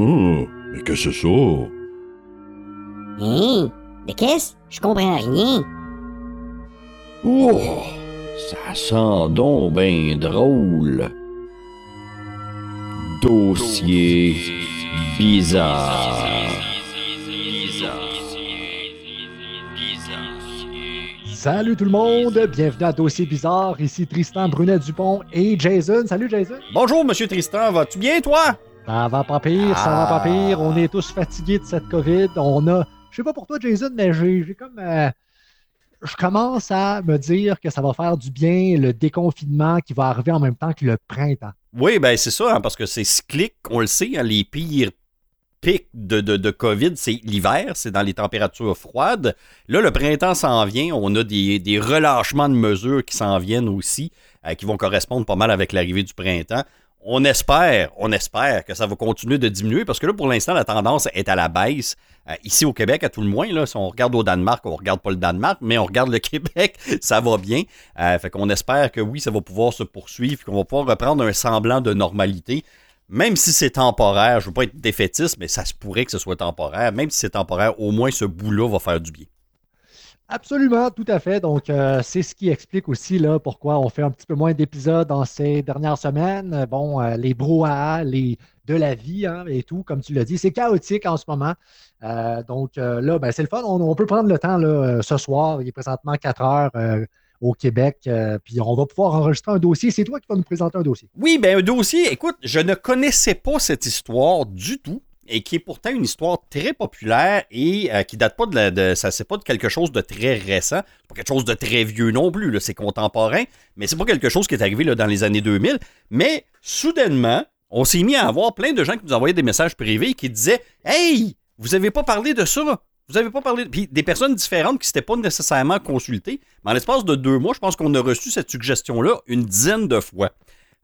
Oh, mais qu'est-ce que c'est ça? Hein? De qu'est-ce? Je comprends rien. Oh, ça sent donc bien drôle. Dossier bizarre. Salut tout le monde, bienvenue à Dossier Bizarre, ici Tristan Brunet-Dupont et Jason. Salut Jason. Bonjour, Monsieur Tristan, vas-tu bien, toi? Ça va pas pire, ça va pas Ah. pire. On est tous fatigués de cette COVID. On a, je sais pas pour toi Jason, mais j'ai j'ai comme... euh, je commence à me dire que ça va faire du bien le déconfinement qui va arriver en même temps que le printemps. Oui, ben c'est ça, hein, parce que c'est cyclique, on le sait, hein, les pires pics de, de, de COVID, c'est l'hiver, c'est dans les températures froides. Là, le printemps s'en vient, on a des, des relâchements de mesures qui s'en viennent aussi, euh, qui vont correspondre pas mal avec l'arrivée du printemps. On espère, on espère que ça va continuer de diminuer parce que là, pour l'instant, la tendance est à la baisse. Euh, ici au Québec, à tout le moins, si on regarde au Danemark, on regarde pas le Danemark, mais on regarde le Québec, ça va bien. Euh, fait qu'on espère que oui, ça va pouvoir se poursuivre, qu'on va pouvoir reprendre un semblant de normalité. Même si c'est temporaire, je veux pas être défaitiste, mais ça se pourrait que ce soit temporaire. Même si c'est temporaire, au moins ce bout-là va faire du bien. Absolument, tout à fait. Donc, euh, c'est ce qui explique aussi là, pourquoi on fait un petit peu moins d'épisodes dans ces dernières semaines. Bon, euh, les brouhahas, les de la vie hein, et tout, comme tu l'as dit, c'est chaotique en ce moment. Euh, donc là, ben, c'est le fun. On, peut prendre le temps là, ce soir. Il est présentement 4 heures au Québec. puis on va pouvoir enregistrer un dossier. C'est toi qui vas nous présenter un dossier. Oui, ben un dossier, écoute, je ne connaissais pas cette histoire du tout. Et qui est pourtant une histoire très populaire et euh, qui date pas de, la, ça c'est pas de quelque chose de très récent, pas quelque chose de très vieux non plus, c'est contemporain, mais c'est pas quelque chose qui est arrivé dans les années 2000. Mais soudainement, on s'est mis à avoir plein de gens qui nous envoyaient des messages privés qui disaient Hey, vous avez pas parlé de ça Vous avez pas parlé. Puis des personnes différentes qui s'étaient pas nécessairement consultées. Mais en l'espace de deux mois, je pense qu'on a reçu cette suggestion-là une dizaine de fois.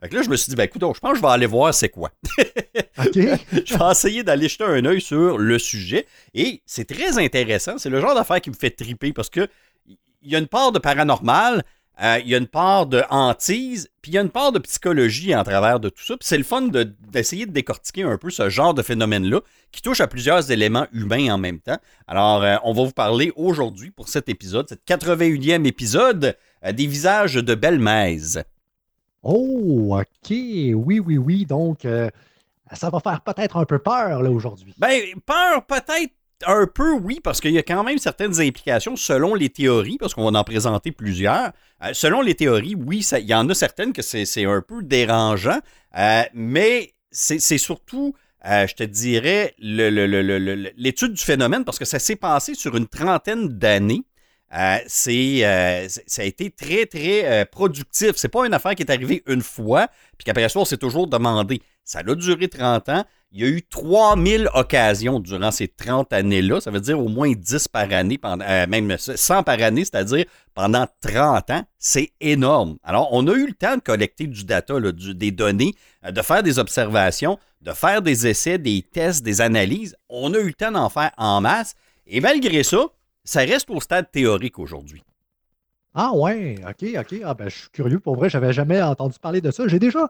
Fait que là, je me suis dit, ben écoute, je pense que je vais aller voir c'est quoi. Je vais essayer d'aller jeter un œil sur le sujet. Et c'est très intéressant. C'est le genre d'affaire qui me fait triper parce que il y a une part de paranormal, euh, il y a une part de hantise, puis il y a une part de psychologie en travers de tout ça. Puis c'est le fun de- d'essayer de, décortiquer un peu ce genre de phénomène-là qui touche à plusieurs éléments humains en même temps. Alors, euh, on va vous parler aujourd'hui pour cet épisode, cet 81e épisode, euh, des visages de Belle-Mèze. Oh, OK. Oui, oui, oui. Donc, euh, ça va faire peut-être un peu peur aujourd'hui. Ben, peur peut-être un peu, oui, parce qu'il y a quand même certaines implications selon les théories, parce qu'on va en présenter plusieurs. Euh, selon les théories, oui, il y en a certaines que c'est un peu dérangeant, euh, mais c'est surtout, je te dirais, l'étude du phénomène, parce que ça s'est passé sur une trentaine d'années. Euh, c'est, euh, ça a été très, très euh, productif. C'est pas une affaire qui est arrivée une fois, puis qu'après ça, on s'est toujours demandé. Ça a duré 30 ans. Il y a eu 3000 occasions durant ces 30 années-là. Ça veut dire au moins 10 par année, même 100 par année, c'est-à-dire pendant 30 ans. C'est énorme. Alors, on a eu le temps de collecter du data, des données, de faire des observations, de faire des essais, des tests, des analyses. On a eu le temps d'en faire en masse. Et malgré ça, ça reste au stade théorique aujourd'hui. Ah ouais, ok, ok. Ah ben, je suis curieux. Pour vrai, j'avais jamais entendu parler de ça. J'ai déjà,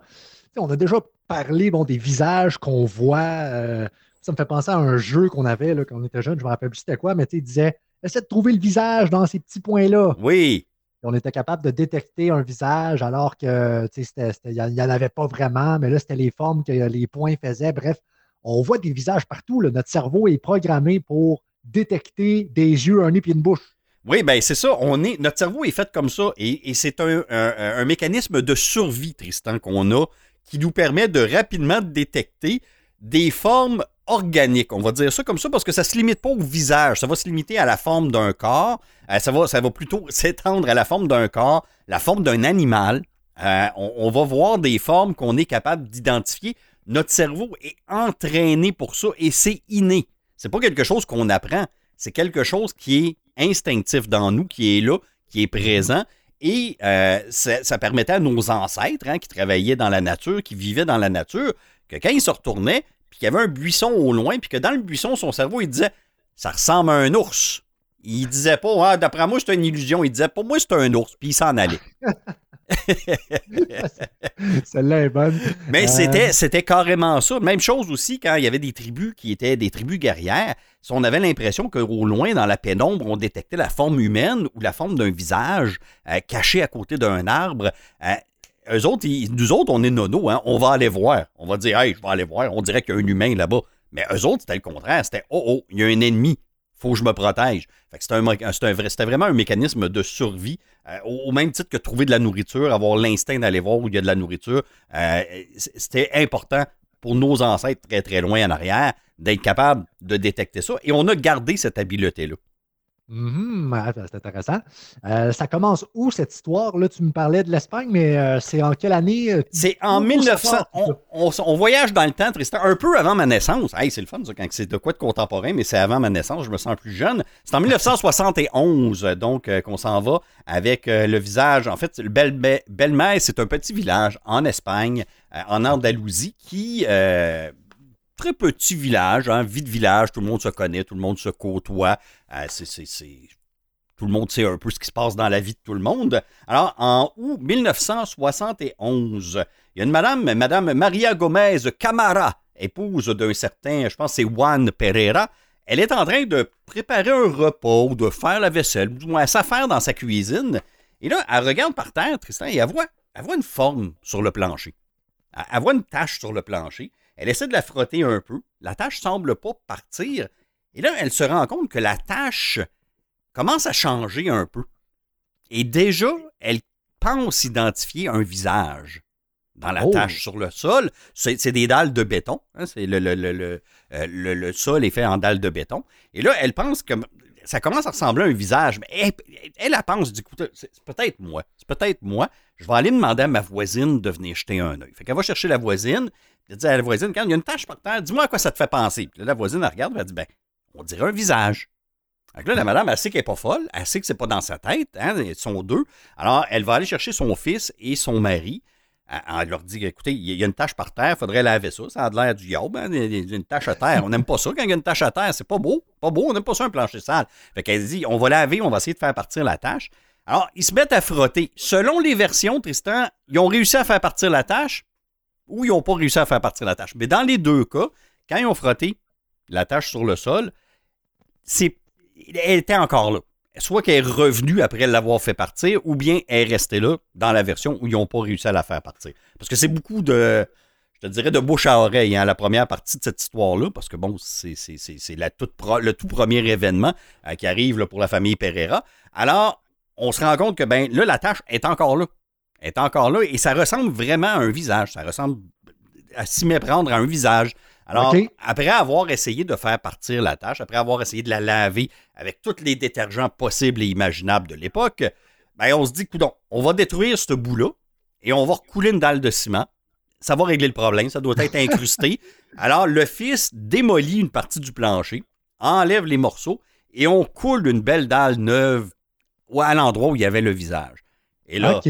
on a déjà parlé bon, des visages qu'on voit. euh, ça me fait penser à un jeu qu'on avait là, quand on était jeune. Je me rappelle plus c'était quoi, mais tu sais, il disait essaie de trouver le visage dans ces petits points-là. Oui, Et on était capable de détecter un visage alors que il n'y en avait pas vraiment, mais là, c'était les formes que les points faisaient. Bref, on voit des visages partout. là. Notre cerveau est programmé pour détecter des yeux, un nez et une bouche. Oui, ben c'est ça. On est, notre cerveau est fait comme ça et, c'est un, mécanisme de survie, Tristan, qu'on a qui nous permet de rapidement détecter des formes organiques. On va dire ça comme ça parce que ça ne se limite pas au visage. Ça va se limiter à la forme d'un corps. Euh, ça, va, ça va plutôt s'étendre à la forme d'un corps, la forme d'un animal. Euh, on va voir des formes qu'on est capable d'identifier. Notre cerveau est entraîné pour ça et c'est inné. C'est pas quelque chose qu'on apprend. C'est quelque chose qui est instinctif dans nous, qui est là, qui est présent. Et euh, ça, permettait à nos ancêtres hein, qui travaillaient dans la nature, qui vivaient dans la nature, que quand ils se retournaient, puis qu'il y avait un buisson au loin, puis que dans le buisson, son cerveau, il disait Ça ressemble à un ours. Il disait pas, ah, d'après moi, c'est une illusion. Il disait, pour moi, c'est un ours. Puis il s'en allait. Celle-là est bonne. Mais Euh. c'était, carrément ça. Même chose aussi quand il y avait des tribus qui étaient des tribus guerrières. On avait l'impression qu'au loin, dans la pénombre, on détectait la forme humaine ou la forme d'un visage euh, caché à côté d'un arbre, euh, eux autres, ils- nous autres, on est nono, hein, on va aller voir. On va dire, hey, je vais aller voir, on dirait qu'il y a un humain là-bas. Mais eux autres, c'était le contraire. C'était, oh, oh, il y a un ennemi, faut que je me protège. Que c'était, vraiment un mécanisme de survie, euh, au, même titre que trouver de la nourriture, avoir l'instinct d'aller voir où il y a de la nourriture. Euh, c'était important pour nos ancêtres très, très loin en arrière d'être capable de détecter ça. Et on a gardé cette habileté-là. Ah, c'est intéressant. Euh, ça commence où cette histoire? Là, tu me parlais de l'Espagne, mais euh, c'est en quelle année? euh, C'est en Où 1900. ça part, On, on- on voyage dans le temps, Tristan, un peu avant ma naissance. Hey, c'est le fun, ça, quand c'est de quoi de contemporain, mais c'est avant ma naissance, je me sens plus jeune. C'est en 1971, donc, euh, qu'on s'en va avec le visage. En fait, Belmez, c'est un petit village en Espagne, en Andalousie, qui. Très petit village, hein, vie village, tout le monde se connaît, tout le monde se côtoie. Euh, tout le monde sait un peu ce qui se passe dans la vie de tout le monde. Alors, en août 1971, il y a une madame, Madame Maria Gomez Camara, épouse d'un certain, je pense c'est Juan Pereira. Elle est en train de préparer un repas de faire la vaisselle, du moins s'affaire dans sa cuisine. Et là, elle regarde par terre, Tristan, et elle voit, elle voit une forme sur le plancher. Elle voit une tache sur le plancher. Elle essaie de la frotter un peu. La tache semble pas partir. Et là, elle se rend compte que la tache commence à changer un peu. Et déjà, elle pense identifier un visage dans la Oh. tache sur le sol. C'est des dalles de béton. hein, c'est le, le- le- le- euh, le- sol est fait en dalles de béton. Et là, elle pense que ça commence à ressembler à un visage. Mais elle, elle, elle pense, du coup, c'est c'est peut-être moi. C'est peut-être moi. Je vais aller demander à ma voisine de venir jeter un œil. Fait qu'elle va chercher la voisine. Elle dit à la voisine, quand il y a une tache par terre, dis-moi à quoi ça te fait penser. Puis là, la voisine, elle regarde, elle dit, ben, on dirait un visage. Que là, la madame, elle sait qu'elle n'est pas folle, elle sait que c'est pas dans sa tête, hein, ils sont deux. Alors, elle va aller chercher son fils et son mari. Elle, leur dit, écoutez, il y a une tache par terre, il faudrait laver ça, ça a de l'air du yob, hein, il une tache à terre. On n'aime pas ça quand il y a une tache à terre, c'est pas beau, pas beau, on n'aime pas ça un plancher sale. Fait qu'elle dit, on va laver, on va essayer de faire partir la tâche. Alors, ils se mettent à frotter. Selon les versions, Tristan, ils ont réussi à faire partir la tâche ou ils n'ont pas réussi à faire partir la tâche. Mais dans les deux cas, quand ils ont frotté la tâche sur le sol, elle était encore là. Soit qu'elle est revenue après l'avoir fait partir, ou bien elle est restée là dans la version où ils n'ont pas réussi à la faire partir. Parce que c'est beaucoup de, je te dirais, de bouche à oreille, hein, la première partie de cette histoire-là, parce que bon, c'est, le tout premier événement euh, qui arrive pour la famille Pereira. Alors, on se rend compte que ben là, la tâche est encore là. Elle est encore là et ça ressemble vraiment à un visage. Ça ressemble à s'y méprendre à un visage. Alors, après avoir essayé de faire partir la tâche, après avoir essayé de la laver avec tous les détergents possibles et imaginables de l'époque, ben on se dit, coudon, on va détruire ce bout-là et on va recouler une dalle de ciment. Ça va régler le problème, ça doit être incrusté. Alors, le fils démolit une partie du plancher, enlève les morceaux et on coule une belle dalle neuve à l'endroit où il y avait le visage. Et là.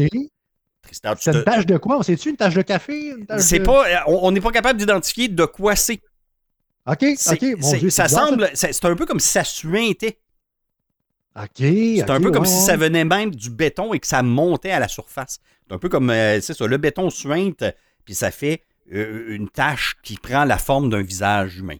C'est une tache de quoi? On sait-tu une tache de café? C'est de- pas, on on n'est pas capable d'identifier de quoi c'est. OK, OK. Mon Dieu, ça bizarre, semble, c'est un peu comme si ça suintait. OK. C'est un peu comme si ça venait. même du béton et que ça montait à la surface. C'est un peu comme, euh, c'est ça, le béton suinte, puis ça fait euh, une tache qui prend la forme d'un visage humain.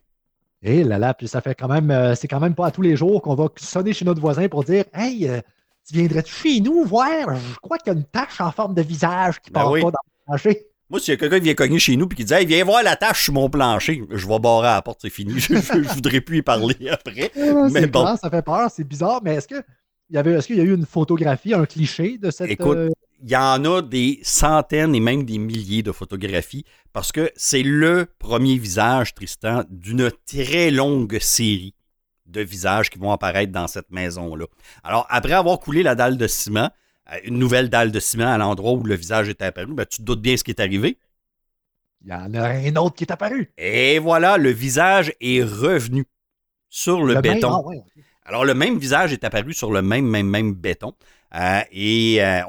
Et là là, puis ça fait quand même, euh, c'est quand même pas à tous les jours qu'on va sonner chez notre voisin pour dire Hey, euh, tu viendrais chez nous voir? Je crois qu'il y a une tache en forme de visage qui Ben part oui. pas dans le plancher. Moi, s'il y a quelqu'un qui vient cogner chez nous et qui dit Hey, viens voir la tache sur mon plancher, je vais barrer à la porte, c'est fini. Je, je voudrais plus y parler après. Ah, Mais c'est bon. clair, ça fait peur, c'est bizarre, mais est-ce que y avait, est-ce qu'il y a eu une photographie, un cliché de cette. Écoute, euh, il y en a des centaines et même des milliers de photographies parce que c'est le premier visage, Tristan, d'une très longue série de visages qui vont apparaître dans cette maison-là. Alors, après avoir coulé la dalle de ciment, euh, une nouvelle dalle de ciment à l'endroit où le visage était apparu, ben, tu te doutes bien ce qui est arrivé. il y en a un autre qui est apparu. Et voilà, le visage est revenu sur le, béton. ah ouais. Alors, le même visage est apparu sur le même, même, même béton. Euh, et euh,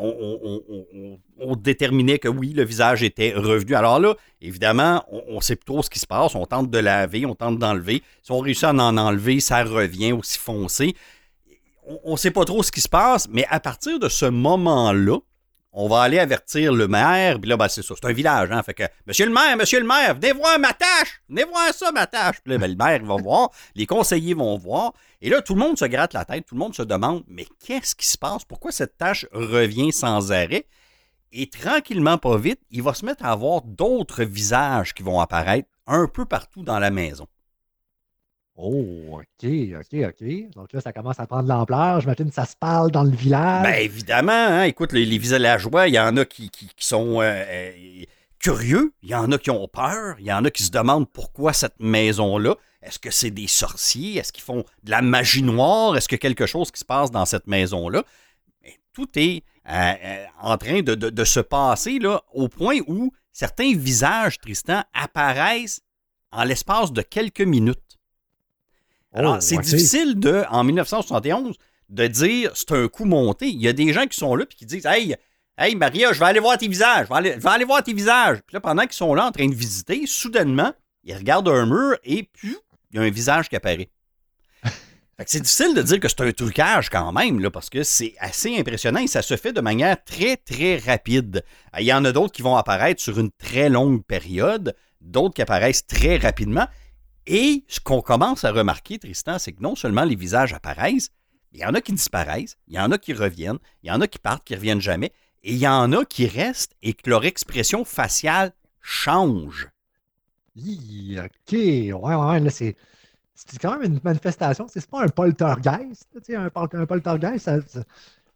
on, déterminait que oui, le visage était revenu. Alors là, évidemment, on ne sait plus trop ce qui se passe. On tente de laver, on tente d'enlever. Si on réussit à en enlever, ça revient aussi foncé. On ne sait pas trop ce qui se passe, mais à partir de ce moment-là, on va aller avertir le maire. Puis là, ben, c'est ça, c'est un village, hein. Fait que, monsieur le maire, monsieur le maire, venez voir ma tâche! Venez voir ça, ma tâche! Puis là, ben, le maire, va voir, les conseillers vont voir. Et là, tout le monde se gratte la tête, tout le monde se demande, mais qu'est-ce qui se passe? Pourquoi cette tâche revient sans arrêt? Et tranquillement, pas vite, il va se mettre à avoir d'autres visages qui vont apparaître un peu partout dans la maison. Oh, OK, OK, OK. Donc là, ça commence à prendre de l'ampleur. J'imagine que ça se parle dans le village. Bien évidemment, hein. écoute, les, les, villageois, il y en a qui, sont euh, euh, curieux, il y en a qui ont peur, il y en a qui se demandent pourquoi cette maison-là. Est-ce que c'est des sorciers? Est-ce qu'ils font de la magie noire? Est-ce a quelque chose qui se passe dans cette maison-là? Tout est euh, en train de, se passer là, au point où certains visages, Tristan, apparaissent en l'espace de quelques minutes. Alors, oh, c'est okay. difficile de, en 1971 de dire c'est un coup monté. Il y a des gens qui sont là et qui disent Hey, hey Maria, je vais aller voir tes visages, je vais aller, je vais aller voir tes visages. Puis là, pendant qu'ils sont là en train de visiter, soudainement, ils regardent un mur et puis il y a un visage qui apparaît. c'est difficile de dire que c'est un trucage quand même, là, parce que c'est assez impressionnant et ça se fait de manière très, très rapide. Il y en a d'autres qui vont apparaître sur une très longue période, d'autres qui apparaissent très rapidement. Et ce qu'on commence à remarquer, Tristan, c'est que non seulement les visages apparaissent, il y en a qui disparaissent, il y en a qui reviennent, il y en a qui partent, qui ne reviennent jamais, et il y en a qui restent et que leur expression faciale change. OK, ouais, ouais, là, c'est. C'est quand même une manifestation. C'est pas un poltergeist. Un, un poltergeist,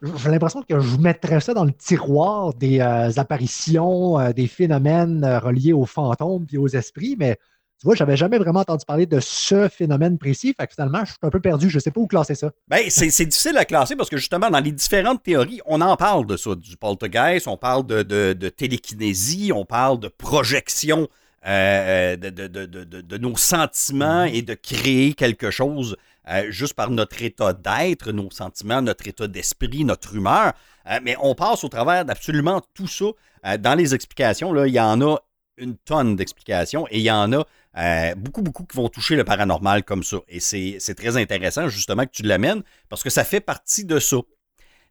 j'ai l'impression que je mettrais ça dans le tiroir des euh, apparitions, euh, des phénomènes euh, reliés aux fantômes et aux esprits, mais tu vois, je n'avais jamais vraiment entendu parler de ce phénomène précis. Fait que finalement, je suis un peu perdu. Je ne sais pas où classer ça. Ben, c'est difficile à classer parce que justement, dans les différentes théories, on en parle de ça, du poltergeist, on parle de, télékinésie, on parle de projection euh, de, de, nos sentiments et de créer quelque chose euh, juste par notre état d'être, nos sentiments, notre état d'esprit, notre humeur. Euh, mais on passe au travers d'absolument tout ça. Euh, dans les explications, il y en a une tonne d'explications et il y en a euh, beaucoup, beaucoup qui vont toucher le paranormal comme ça. Et c'est très intéressant justement que tu l'amènes parce que ça fait partie de ça.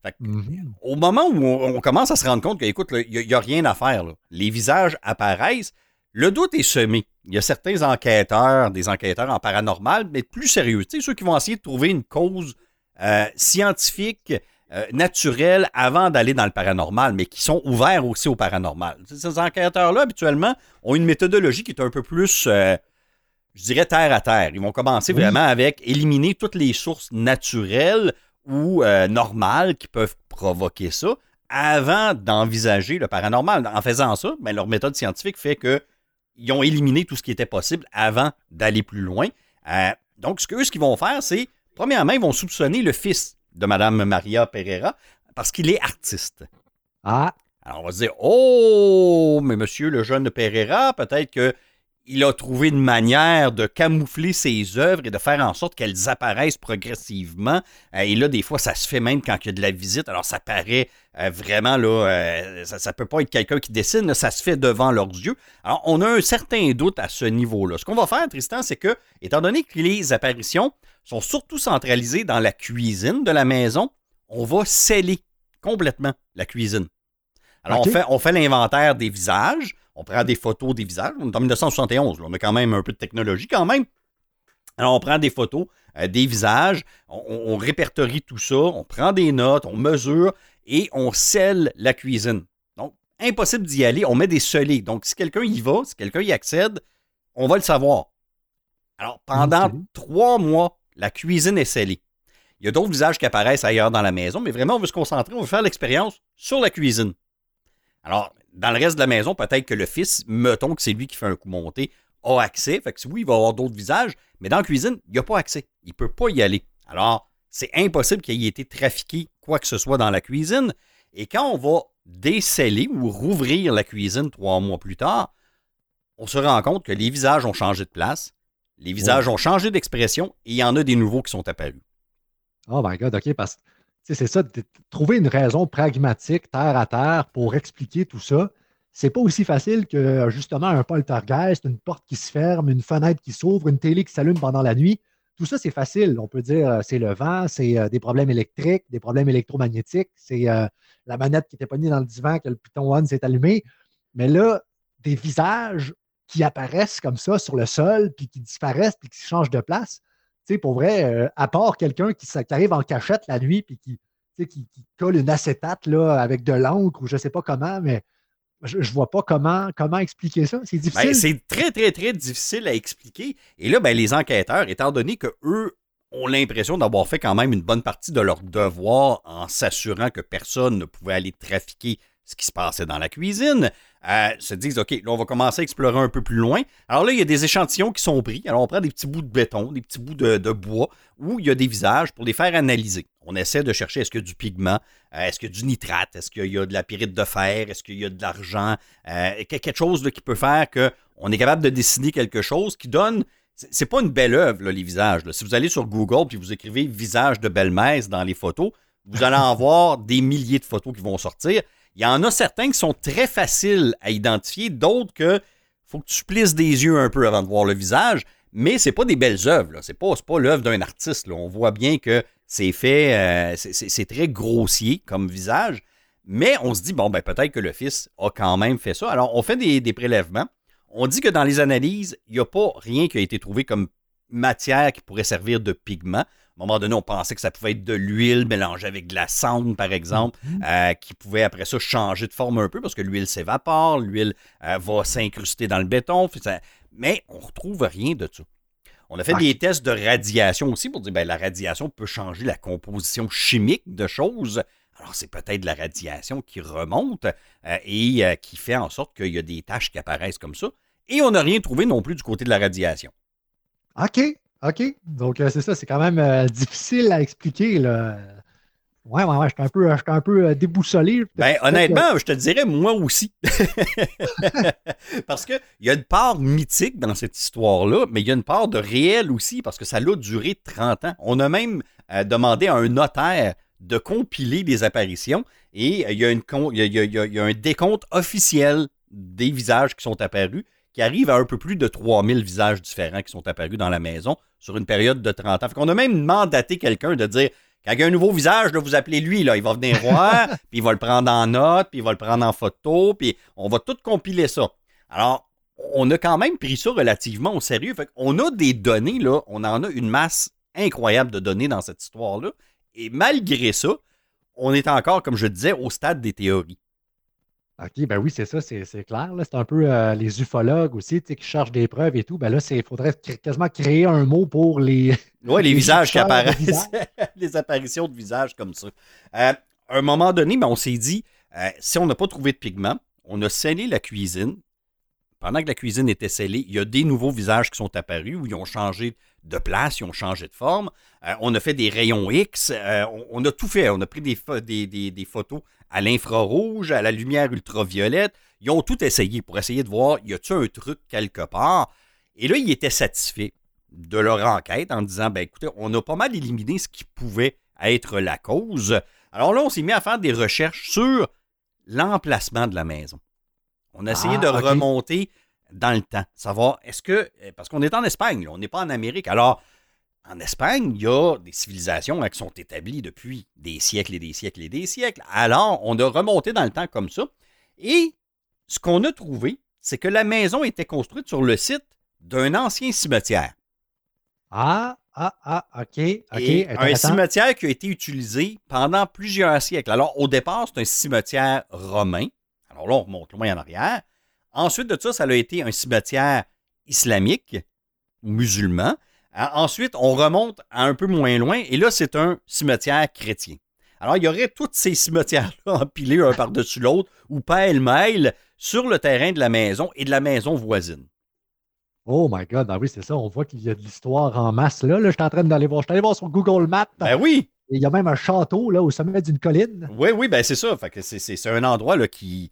Fait que, mm -hmm. Au moment où on, on, commence à se rendre compte qu'écoute, il n'y a, a, rien à faire, là. les visages apparaissent, le doute est semé. Il y a certains enquêteurs, des enquêteurs en paranormal, mais plus sérieux, tu sais, ceux qui vont essayer de trouver une cause euh, scientifique euh, naturels avant d'aller dans le paranormal, mais qui sont ouverts aussi au paranormal. Ces enquêteurs-là, habituellement, ont une méthodologie qui est un peu plus, euh, je dirais, terre à terre. Ils vont commencer oui. vraiment avec éliminer toutes les sources naturelles ou euh, normales qui peuvent provoquer ça avant d'envisager le paranormal. En faisant ça, ben, leur méthode scientifique fait qu'ils ont éliminé tout ce qui était possible avant d'aller plus loin. Euh, donc, ce qu'eux, ce qu'ils vont faire, c'est, premièrement, ils vont soupçonner le fils de Mme Maria Pereira parce qu'il est artiste. Ah. Alors on va se dire, oh, mais monsieur le jeune Pereira, peut-être qu'il a trouvé une manière de camoufler ses œuvres et de faire en sorte qu'elles apparaissent progressivement. Euh, et là, des fois, ça se fait même quand il y a de la visite. Alors ça paraît euh, vraiment, là, euh, ça ne peut pas être quelqu'un qui dessine, ça se fait devant leurs yeux. Alors on a un certain doute à ce niveau-là. Ce qu'on va faire, Tristan, c'est que, étant donné que les apparitions sont surtout centralisés dans la cuisine de la maison. On va sceller complètement la cuisine. Alors, okay. on fait, on fait l'inventaire des visages, on prend des photos des visages. On est en 1971, là, on a quand même un peu de technologie quand même. Alors, on prend des photos euh, des visages, on, on, répertorie tout ça, on prend des notes, on mesure et on scelle la cuisine. Donc, impossible d'y aller, on met des scellés. Donc, si quelqu'un y va, si quelqu'un y accède, on va le savoir. Alors, pendant okay. trois mois, la cuisine est scellée. Il y a d'autres visages qui apparaissent ailleurs dans la maison, mais vraiment, on veut se concentrer, on veut faire l'expérience sur la cuisine. Alors, dans le reste de la maison, peut-être que le fils, mettons que c'est lui qui fait un coup monté, a accès. Fait que oui, il va avoir d'autres visages, mais dans la cuisine, il n'a pas accès. Il ne peut pas y aller. Alors, c'est impossible qu'il ait été trafiqué quoi que ce soit dans la cuisine. Et quand on va déceller ou rouvrir la cuisine trois mois plus tard, on se rend compte que les visages ont changé de place, les visages ouais. ont changé d'expression et il y en a des nouveaux qui sont apparus. Oh my God, OK, parce que c'est ça, trouver une raison pragmatique, terre à terre, pour expliquer tout ça, c'est pas aussi facile que justement un poltergeist, une porte qui se ferme, une fenêtre qui s'ouvre, une télé qui s'allume pendant la nuit. tout ça, c'est facile. On peut dire euh, c'est le vent, c'est euh, des problèmes électriques, des problèmes électromagnétiques, c'est euh, la manette qui était pognée dans le divan que le Python One s'est allumé. Mais là, des visages qui apparaissent comme ça sur le sol, puis qui disparaissent, puis qui changent de place. Tu sais, pour vrai, à part quelqu'un qui, arrive en cachette la nuit, puis qui, qui, colle une acétate là, avec de l'encre ou je ne sais pas comment, mais je ne vois pas comment, comment expliquer ça. C'est ben, difficile. c'est très, très, très difficile à expliquer. Et là, ben, les enquêteurs, étant donné qu'eux ont l'impression d'avoir fait quand même une bonne partie de leur devoir en s'assurant que personne ne pouvait aller trafiquer ce qui se passait dans la cuisine, euh, se disent, OK, là, on va commencer à explorer un peu plus loin. Alors là, il y a des échantillons qui sont pris. Alors, on prend des petits bouts de béton, des petits bouts de, bois, où il y a des visages pour les faire analyser. On essaie de chercher est-ce qu'il y a du pigment, euh, est-ce qu'il y a du nitrate, est-ce qu'il y a de la pyrite de fer, est-ce qu'il y a de l'argent, euh, quelque chose qui peut faire qu'on est capable de dessiner quelque chose qui donne. C'est pas une belle œuvre, les visages. Si vous allez sur Google puis vous écrivez visage de belle-messe dans les photos, vous allez en voir des milliers de photos qui vont sortir. Il y en a certains qui sont très faciles à identifier, d'autres que faut que tu plisses des yeux un peu avant de voir le visage, mais c'est pas des belles œuvres. C'est pas, pas l'œuvre d'un artiste. On voit bien que c'est fait, euh, c'est très grossier comme visage, mais on se dit, bon, ben, peut-être que le fils a quand même fait ça. Alors, on fait des, des prélèvements. On dit que dans les analyses, il n'y a pas rien qui a été trouvé comme matière qui pourrait servir de pigment. À un moment donné, on pensait que ça pouvait être de l'huile mélangée avec de la cendre, par exemple, mhm. euh, qui pouvait après ça changer de forme un peu parce que l'huile s'évapore, l'huile euh, va s'incruster dans le béton. Mais on ne retrouve rien de ça. On a fait des tests de radiation aussi pour dire que ben, la radiation peut changer la composition chimique de choses. Alors, c'est peut-être la radiation qui remonte euh, et qui fait en sorte qu'il y a des taches qui apparaissent comme ça. Et on n'a rien trouvé non plus du côté de la radiation. OK. OK. Donc, euh, c'est ça, c'est quand même euh, difficile à expliquer. Là. Ouais, ouais, ouais, je suis un peu, un peu euh, déboussolé. Ben, honnêtement, je te dirais, moi aussi. parce qu'il y a une part mythique dans cette histoire-là, mais il y a une part de réel aussi, parce que ça a duré 30 ans. On a même demandé à un notaire de compiler des apparitions et il y, a une, il, y il y a un décompte officiel des visages qui sont apparus qui arrive à un peu plus de 3000 visages différents qui sont apparus dans la maison sur une période de 30 ans. Fait qu'on a même mandaté quelqu'un de dire quand il y a un nouveau visage, vous appelez lui, là, il va venir voir, puis il va le prendre en note, puis il va le prendre en photo, puis on va tout compiler ça. Alors, on a quand même pris ça relativement au sérieux. Fait qu'on a des données, là, on en a une masse incroyable de données dans cette histoire-là. Et malgré ça, on est encore, comme je disais, au stade des théories. OK, ben oui, c'est ça, c'est clair. C'est un peu euh, les ufologues aussi, qui cherchent des preuves et tout. Ben là, il faudrait quasiment créer un mot pour les. Oui, les, visages qui apparaissent. les apparitions de visages comme ça. Euh, à un moment donné, ben, on s'est dit, euh, si on n'a pas trouvé de pigments, on a scellé la cuisine. Pendant que la cuisine était scellée, il y a des nouveaux visages qui sont apparus où ils ont changé de place, ils ont changé de forme. on a fait des rayons X, on, a tout fait. On a pris des photos à l'infrarouge, à la lumière ultraviolette. Ils ont tout essayé pour essayer de voir, y a-t-il un truc quelque part? Et là, ils étaient satisfaits de leur enquête en disant, ben écoutez, on a pas mal éliminé ce qui pouvait être la cause. Alors là, on s'est mis à faire des recherches sur l'emplacement de la maison. On a essayé ah, de remonter dans le temps, savoir est-ce que, parce qu'on est en Espagne, on n'est pas en Amérique, alors en Espagne, il y a des civilisations qui sont établies depuis des siècles et des siècles et des siècles. Alors, on a remonté dans le temps comme ça. Et ce qu'on a trouvé, c'est que la maison était construite sur le site d'un ancien cimetière. Ah, ah, ah, OK. un cimetière qui a été utilisé pendant plusieurs siècles. Alors, au départ, c'est un cimetière romain. Alors là, on remonte loin en arrière. Ensuite de ça, ça a été un cimetière islamique ou musulman. Ah, ensuite, on remonte à un peu moins loin, et là, c'est un cimetière chrétien. Alors, il y aurait tous ces cimetières-là empilés un par-dessus l'autre, ou pêle-mêle, sur le terrain de la maison et de la maison voisine. Oh my God, ben oui, c'est ça. On voit qu'il y a de l'histoire en masse là. Là, je suis en train d'aller voir. Je suis allé voir sur Google Maps. Ben oui. il y a même un château là, au sommet d'une colline. Oui, oui, ben c'est ça. Fait que c'est, un endroit là, qui,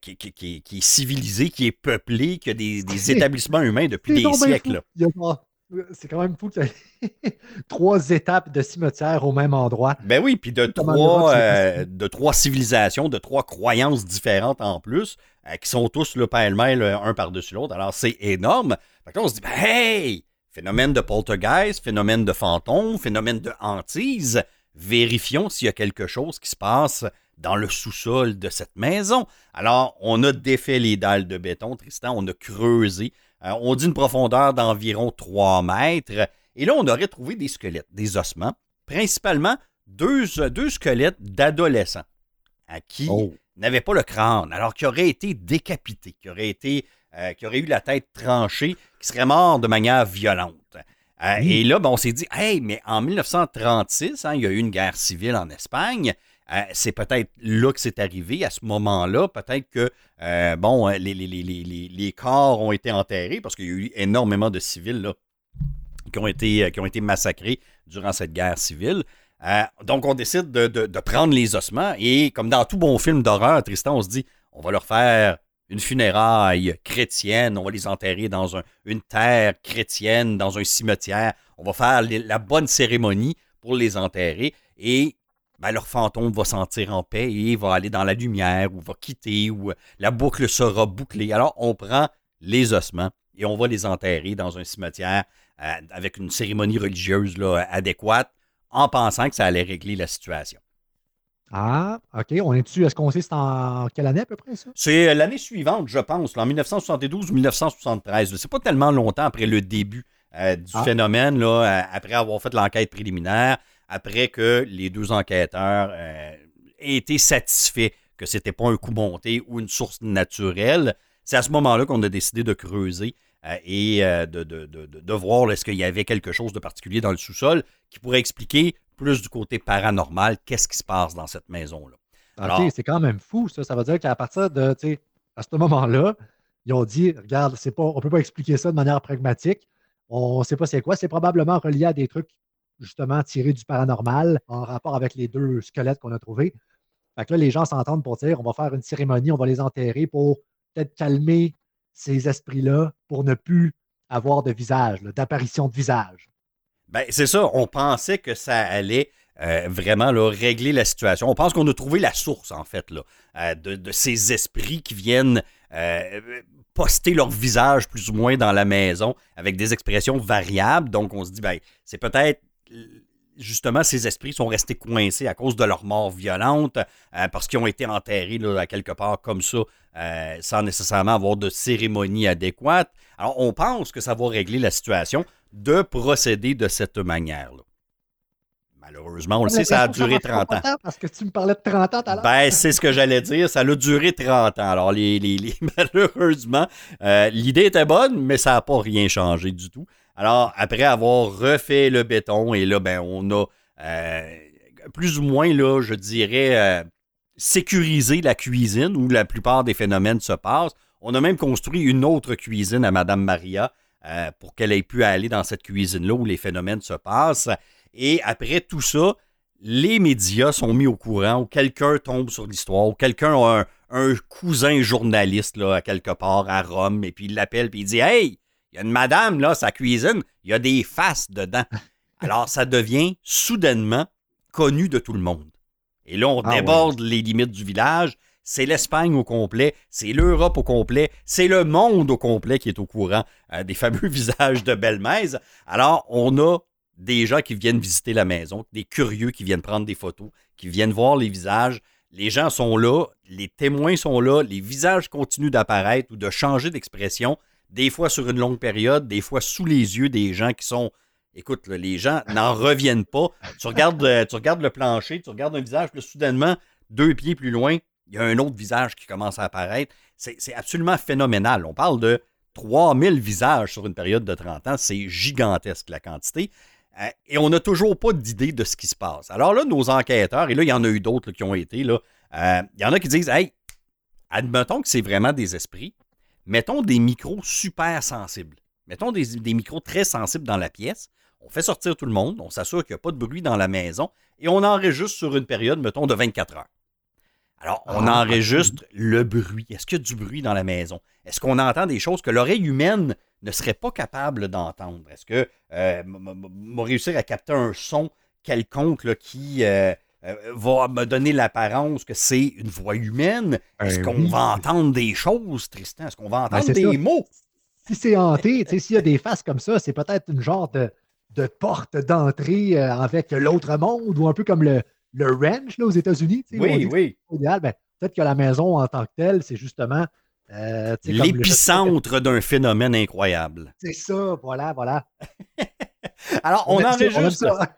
qui, qui, est civilisé, qui est peuplé, qui a des, établissements humains depuis des siècles. C'est quand même fou que trois étapes de cimetière au même endroit. Ben oui, puis de trois, euh, de trois civilisations, de trois croyances différentes en plus, euh, qui sont tous le pêle-mêle un par-dessus l'autre. Alors c'est énorme. Fait que là, on se dit, ben, hey, Phénomène de poltergeist, phénomène de fantôme, phénomène de hantise. Vérifions s'il y a quelque chose qui se passe dans le sous-sol de cette maison. Alors, on a défait les dalles de béton, Tristan, on a creusé. Euh, on dit une profondeur d'environ 3 mètres. Et là, on aurait trouvé des squelettes, des ossements, principalement deux, deux squelettes d'adolescents à qui Oh. n'avaient pas le crâne, alors qui auraient été décapités, qui auraient, été, euh, qui auraient eu la tête tranchée, qui seraient morts de manière violente. Euh, Oui. Et là, ben, on s'est dit, hey, mais en 1936, hein, il y a eu une guerre civile en Espagne. Euh, c'est peut-être là que c'est arrivé, à ce moment-là. Peut-être que, euh, bon, les, les, les, les, les- les corps ont été enterrés parce qu'il y a eu énormément de civils là, qui, ont été, qui ont été massacrés durant cette guerre civile. Donc, on décide de, de- de prendre les ossements et, comme dans tout bon film d'horreur, Tristan, on se dit, on va leur faire une funéraille chrétienne, on va les enterrer dans un- une terre chrétienne, dans un cimetière, on va faire la bonne cérémonie pour les enterrer et ben, leur fantôme va sentir en paix et va aller dans la lumière ou va quitter ou euh, la boucle sera bouclée. Alors, on prend les ossements et on va les enterrer dans un cimetière euh, avec une cérémonie religieuse adéquate en pensant que ça allait régler la situation. Ah, OK. On est dessus. Est-ce qu'on sait c'est en quelle année à peu près, ça? C'est euh, l'année suivante, je pense, là, en 1972 ou 1973. C'est pas tellement longtemps après le début euh, du Ah. phénomène, là, euh, après avoir fait l'enquête préliminaire, après que les deux enquêteurs euh, aient été satisfaits que c'était pas un coup monté ou une source naturelle. C'est à ce moment-là qu'on a décidé de creuser euh, et euh, de, de- de- de- de voir là, est-ce qu'il y avait quelque chose de particulier dans le sous-sol qui pourrait expliquer plus du côté paranormal qu'est-ce qui se passe dans cette maison-là? Alors- c'est quand même fou, ça. Ça veut dire qu'à partir de, tu sais, à ce moment-là, ils ont dit, regarde, c'est pas, on ne peut pas expliquer ça de manière pragmatique. On ne sait pas c'est quoi. C'est probablement relié à des trucs, justement, tirés du paranormal en rapport avec les deux squelettes qu'on a trouvés. Fait que là, les gens s'entendent pour dire, on va faire une cérémonie, on va les enterrer pour peut-être calmer ces esprits-là pour ne plus avoir de visage, d'apparition de visage. Ben, c'est ça. On pensait que ça allait euh, vraiment là, régler la situation. On pense qu'on a trouvé la source, en fait, là, euh, de, ces esprits qui viennent euh, poster leur visage plus ou moins dans la maison avec des expressions variables. Donc, on se dit, ben, c'est peut-être. Justement, ces esprits sont restés coincés à cause de leur mort violente, parce qu'ils ont été enterrés là, quelque part comme ça, sans nécessairement avoir de cérémonie adéquate. Alors, on pense que ça va régler la situation de procéder de cette manière-là. Malheureusement, on le sait, ça a duré 30 ans. Parce que tu me parlais de 30 ans tout à l'heure. Ben, c'est ce que j'allais dire. Ça a duré 30 ans. Alors, les, les- les- malheureusement, euh, l'idée était bonne, mais ça n'a pas rien changé du tout. Alors, après avoir refait le béton, et là, ben, on a euh, plus ou moins, là, je dirais, euh, sécurisé la cuisine où la plupart des phénomènes se passent. On a même construit une autre cuisine à Madame Maria euh, pour qu'elle ait pu aller dans cette cuisine-là où les phénomènes se passent. Et après tout ça, les médias sont mis au courant ou quelqu'un tombe sur l'histoire ou quelqu'un a un, un cousin journaliste là, à quelque part à Rome et puis il l'appelle puis il dit Hey, il y a une madame là, sa cuisine, il y a des faces dedans. Alors ça devient soudainement connu de tout le monde. Et là, on Ah déborde les limites du village. C'est l'Espagne au complet, c'est l'Europe au complet, c'est le monde au complet qui est au courant euh, des fameux visages de Belmez. Alors, on a des gens qui viennent visiter la maison, des curieux qui viennent prendre des photos, qui viennent voir les visages. Les gens sont là, les témoins sont là, les visages continuent d'apparaître ou de changer d'expression, des fois sur une longue période, des fois sous les yeux des gens qui sont... Écoute, les gens n'en reviennent pas. Tu regardes, euh, tu regardes le plancher, tu regardes un visage, puis soudainement, deux pieds plus loin, il y a un autre visage qui commence à apparaître. C'est absolument phénoménal. On parle de 3000 visages sur une période de 30 ans. C'est gigantesque la quantité. Euh, et on n'a toujours pas d'idée de ce qui se passe. Alors là, nos enquêteurs, et là, il y en a eu d'autres qui ont été, là, euh, il y en a qui disent Hey, admettons que c'est vraiment des esprits, mettons des micros super sensibles. Mettons des, des micros très sensibles dans la pièce. On fait sortir tout le monde, on s'assure qu'il n'y a pas de bruit dans la maison et on enregistre sur une période, mettons, de 24 heures. Alors, on Ah, enregistre le bruit. Est-ce qu'il y a du bruit dans la maison? Est-ce qu'on entend des choses que l'oreille humaine ne serait pas capable d'entendre? Est-ce que euh, réussir à capter un son quelconque là, qui euh, euh, va me donner l'apparence que c'est une voix humaine? Est-ce Ben qu'on oui. va entendre des choses, Tristan? Est-ce qu'on va entendre c'est des ça. mots? si c'est hanté, s'il y a des faces comme ça, c'est peut-être une genre de, de porte d'entrée euh, avec l'autre monde ou un peu comme le, le ranch là, aux États-Unis. Oui, oui. idéal. Ben, peut-être que la maison en tant que telle, c'est justement. euh, le- L'épicentre d'un phénomène incroyable. C'est ça, voilà, voilà. Alors, on, enregistre.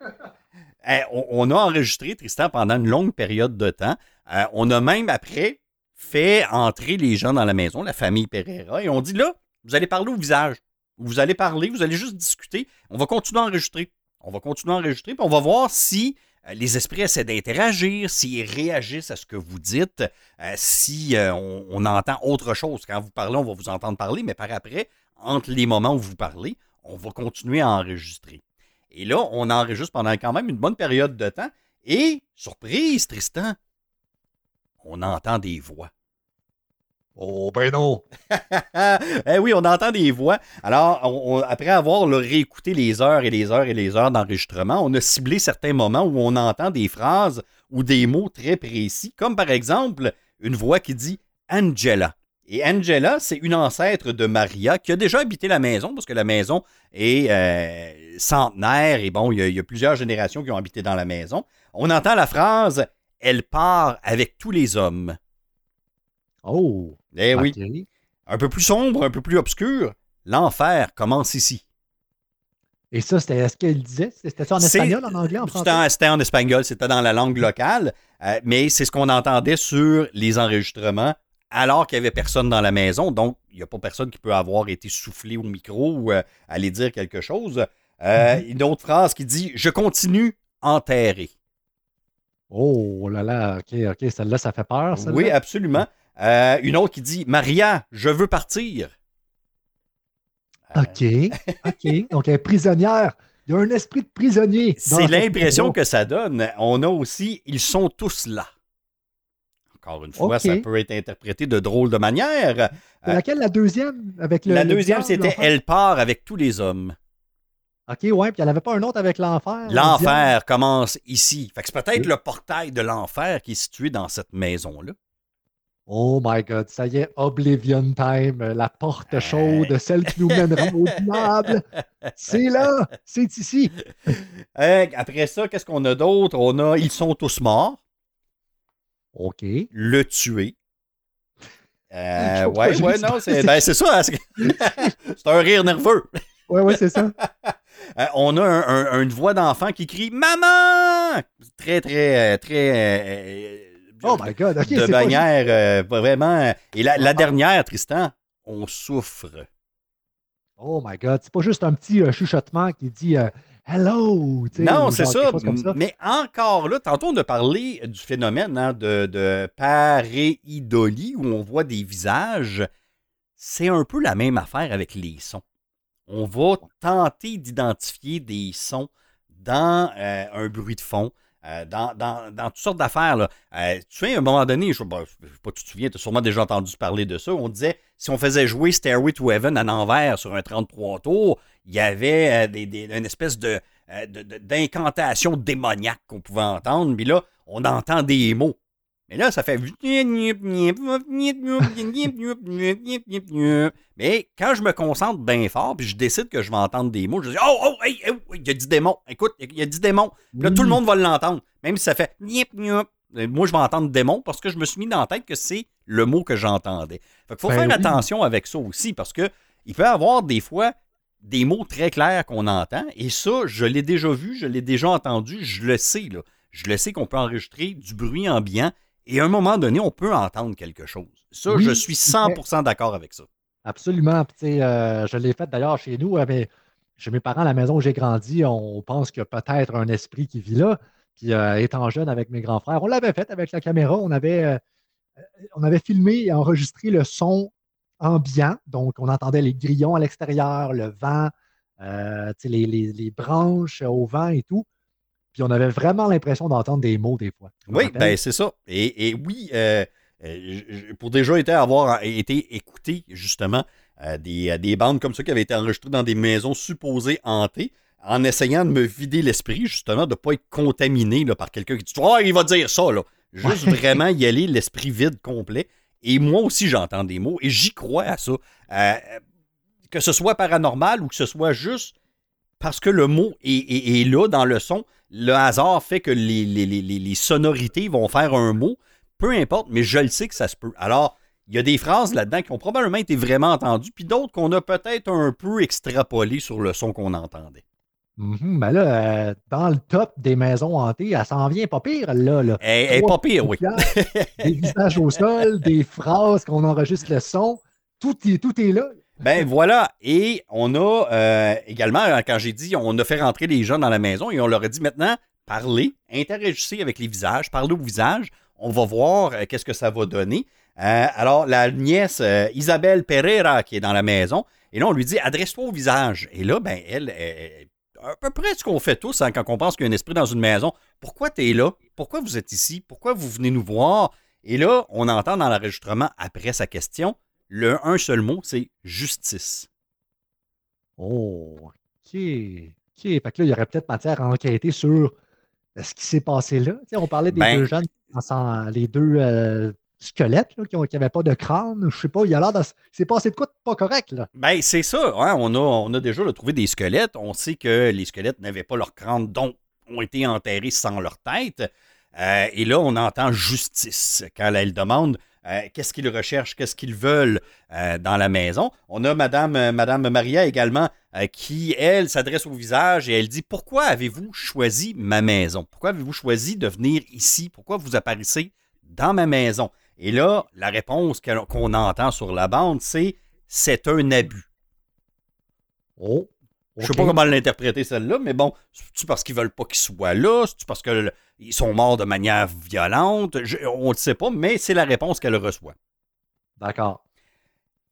Eh, on, on a enregistré Tristan pendant une longue période de temps. Euh, on a même après fait entrer les gens dans la maison, la famille Pereira, et on dit là, vous allez parler au visage. Vous allez parler, vous allez juste discuter. On va continuer à enregistrer. On va continuer à enregistrer, puis on va voir si les esprits essaient d'interagir, s'ils réagissent à ce que vous dites, euh, si euh, on entend autre chose. Quand vous parlez, on va vous entendre parler, mais par après, entre les moments où vous parlez, on va continuer à enregistrer. Et là, on enregistre pendant quand même une bonne période de temps. Et, surprise, Tristan, on entend des voix. Oh, ben non. eh oui, on entend des voix. Alors, après avoir réécouté les heures et les heures et les heures d'enregistrement, on a ciblé certains moments où on entend des phrases ou des mots très précis, comme par exemple une voix qui dit Angela. Et Angela, c'est une ancêtre de Maria qui a déjà habité la maison, parce que la maison est euh, centenaire et bon, il y a plusieurs générations qui ont habité dans la maison. On entend la phrase Elle part avec tous les hommes. Oh. Eh oui. Un peu plus sombre, un peu plus obscur, l'enfer commence ici. Et ça, c'était est-ce qu'il disait? C'était ça en espagnol, en anglais, en C'était français? en, c'était en espagnol, c'était dans la langue locale, euh, mais c'est ce qu'on entendait sur les enregistrements alors qu'il n'y avait personne dans la maison. Donc, il n'y a pas personne qui peut avoir été soufflé au micro ou euh, aller dire quelque chose. Euh, Mhm. Une autre phrase qui dit Je continue enterré. Oh là là, ok, ok, celle-là, ça fait peur. Oui, absolument. Euh, une autre qui dit Maria, je veux partir. Euh, OK, OK. Donc, elle est prisonnière. Il y a un esprit de prisonnier. C'est l'impression que ça donne. On a aussi Ils sont tous là. Encore une fois, ça peut être interprété de drôles de manière. Laquelle, la deuxième? Avec le, La deuxième, c'était? Elle part avec tous les hommes. OK, ouais, puis il n'y en avait pas un autre avec l'enfer. L'enfer commence ici. Fait que c'est peut-être le portail de l'enfer qui est situé dans cette maison-là. Oh my God, ça y est, Oblivion Time, la porte chaude, celle qui nous mènera au diable. C'est là, c'est ici. Euh, après ça, qu'est-ce qu'on a d'autre? On a Ils sont tous morts. OK. Le tuer. Euh, ouais, non, c'est ben, c'est ça. c'est un rire nerveux. Ouais, ouais, c'est ça. Euh, on a un- un- une voix d'enfant qui crie Maman! Très, très, euh, très. euh, Oh my God, OK. de manière euh, vraiment. Et la, la dernière, Tristan, on souffre. Oh my God, c'est pas juste un petit euh, chuchotement qui dit euh, Hello. Non, c'est ça. Mais encore là, tantôt on a parlé du phénomène hein, de, de pareidolie où on voit des visages. C'est un peu la même affaire avec les sons. On va tenter d'identifier des sons dans euh, un bruit de fond, euh, dans, toutes sortes d'affaires. Euh, tu sais, à un moment donné, je ne sais pas, tu te souviens, tu as sûrement déjà entendu parler de ça. On disait, si on faisait jouer Stairway to Heaven à l'envers sur un 33 tours, il y avait euh, des, des- une espèce de- d'incantation démoniaque qu'on pouvait entendre. Puis là, on entend des mots. Mais là, ça fait. Mais quand je me concentre bien fort, puis je décide que je vais entendre des mots, je dis Oh, oh, hey, oh, il y a dit démon. Écoute, il y a dit démon. Puis là, tout le monde va l'entendre. Même si ça fait. Euh, Moi, je vais entendre démon parce que je me suis mis dans la tête que c'est le mot que j'entendais. Fait qu'il faut Ben faire oui. attention avec ça aussi parce que il peut y avoir des fois des mots très clairs qu'on entend. Et ça, je l'ai déjà vu, je l'ai déjà entendu, je le sais. Là. Je le sais qu'on peut enregistrer du bruit ambiant et à un moment donné, on peut entendre quelque chose. Ça, Oui, je suis tout à fait. 100% d'accord avec ça. Absolument. Puis, tu sais, euh, je l'ai fait d'ailleurs chez nous, euh, mais chez mes parents, à la maison où j'ai grandi, on pense qu'il y a peut-être un esprit qui vit là. Puis euh, étant jeune avec mes grands frères, on l'avait fait avec la caméra. On avait, euh, on avait filmé et enregistré le son ambiant. Donc, on entendait les grillons à l'extérieur, le vent, euh, les branches au vent et tout. Puis on avait vraiment l'impression d'entendre des mots des fois. Oui, ben c'est ça. Et, et oui, euh, euh, pour déjà été avoir été écouté justement euh, des, des bandes comme ça qui avaient été enregistrées dans des maisons supposées hantées, en essayant de me vider l'esprit justement, de ne pas être contaminé là, par quelqu'un qui dit Ah, il va dire ça là. Juste vraiment y aller l'esprit vide complet. Et moi aussi j'entends des mots et j'y crois à ça. Euh, que ce soit paranormal ou que ce soit juste parce que le mot est, est- est là dans le son. Le hasard fait que les, les- les- les- les sonorités vont faire un mot. Peu importe, mais je le sais que ça se peut. Alors, il y a des phrases là-dedans qui ont probablement été vraiment entendues, puis d'autres qu'on a peut-être un peu extrapolées sur le son qu'on entendait. Mhm, ben là, euh, dans le top des maisons hantées, elle s'en vient pas pire, là. là. Elle elle est pas pire, oui. des visages au sol, des phrases qu'on enregistre le son. Tout est, tout est là. Ben voilà. Et on a euh, également, euh, quand j'ai dit, on a fait rentrer les gens dans la maison et on leur a dit maintenant, parlez, interagissez avec les visages, parlez au visage. On va voir euh, qu'est-ce que ça va donner. Alors, la nièce Isabelle Pereira qui est dans la maison, et là, on lui dit, adresse-toi au visage. Et là, ben, elle, elle- à peu près ce qu'on fait tous hein, quand on pense qu'il y a un esprit dans une maison. Pourquoi tu es là? Pourquoi vous êtes ici? Pourquoi vous venez nous voir? Et là, on entend dans l'enregistrement, après sa question, le un seul mot, c'est justice. Oh, OK. OK. Fait que là, il y aurait peut-être matière à enquêter sur euh, ce qui s'est passé là. On parlait des Ben- deux jeunes, sans- les deux euh, squelettes là, qui n'avaient pas de crâne. Je sais pas, il y a l'air de. Il s'est passé de quoi de pas correct, là? Ben, c'est ça. hein, On, a, on a déjà là, trouvé des squelettes. On sait que les squelettes n'avaient pas leur crâne, donc ont été enterrés sans leur tête. Euh, et là, on entend justice quand elle demande euh, qu'est-ce qu'ils recherchent, qu'est-ce qu'ils veulent euh, dans la maison? On a Madame, euh, Madame Maria également qui, elle, s'adresse au visage et elle dit Pourquoi avez-vous choisi ma maison? Pourquoi avez-vous choisi de venir ici? Pourquoi vous apparaissez dans ma maison? Et là, la réponse qu'on entend sur la bande, c'est C'est un abus. Oh. Je sais pas comment l'interpréter celle-là, mais bon, c'est-tu parce qu'ils veulent pas qu'ils soient là? C'est-tu parce qu'ils sont morts de manière violente? Je- on ne sait pas, mais c'est la réponse qu'elle reçoit. D'accord.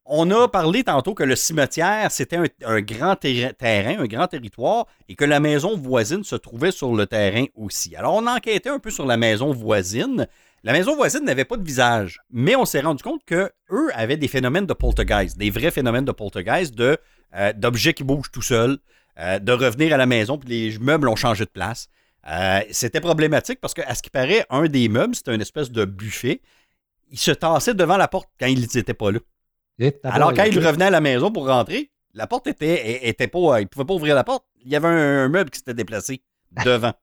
On a parlé tantôt que le cimetière, c'était un, un grand terra- terrain, un grand territoire, et que la maison voisine se trouvait sur le terrain aussi. Alors, on a enquêté un peu sur la maison voisine. La maison voisine n'avait pas de visage, mais on s'est rendu compte que eux avaient des phénomènes de poltergeist, des vrais phénomènes de poltergeist, de, euh, d'objets qui bougent tout seuls, euh, de revenir à la maison, puis les meubles ont changé de place. Euh, c'était problématique parce qu'à ce qui paraît, un des meubles, c'était une espèce de buffet. Il se tassait devant la porte quand ils n'étaient pas là. Alors, quand il revenait à la maison pour rentrer, la porte était, était pas. Il pouvait pas ouvrir la porte. Il y avait un, meuble qui s'était déplacé devant.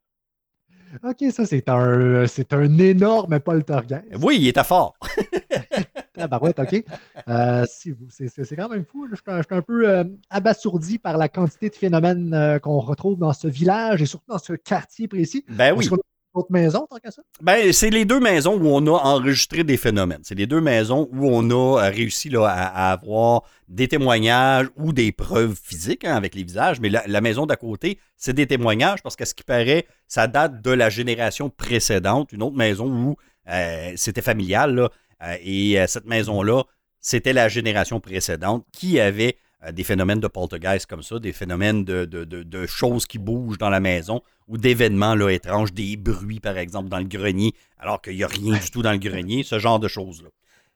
OK, ça, c'est un, c'est un énorme poltergeist. oui, il était fort. Tabarouette, OK. Euh, si vous- c'est, c'est- c'est quand même fou. Je suis un, peu euh, abasourdi par la quantité de phénomènes euh, qu'on retrouve dans ce village et surtout dans ce quartier précis. Ben oui. Qu'on a d'autres maisons, tant ça? Ben, c'est les deux maisons où on a enregistré des phénomènes. C'est les deux maisons où on a euh, réussi à, avoir des témoignages ou des preuves physiques hein, avec les visages. Mais la, maison d'à côté, c'est des témoignages parce qu'à ce qui paraît, ça date de la génération précédente, une autre maison où euh, c'était familial. euh, et cette maison-là, c'était la génération précédente qui avait des phénomènes de poltergeist comme ça, des phénomènes de, choses qui bougent dans la maison ou d'événements là, étranges, des bruits par exemple dans le grenier, alors qu'il n'y a rien du tout dans le grenier, ce genre de choses-là.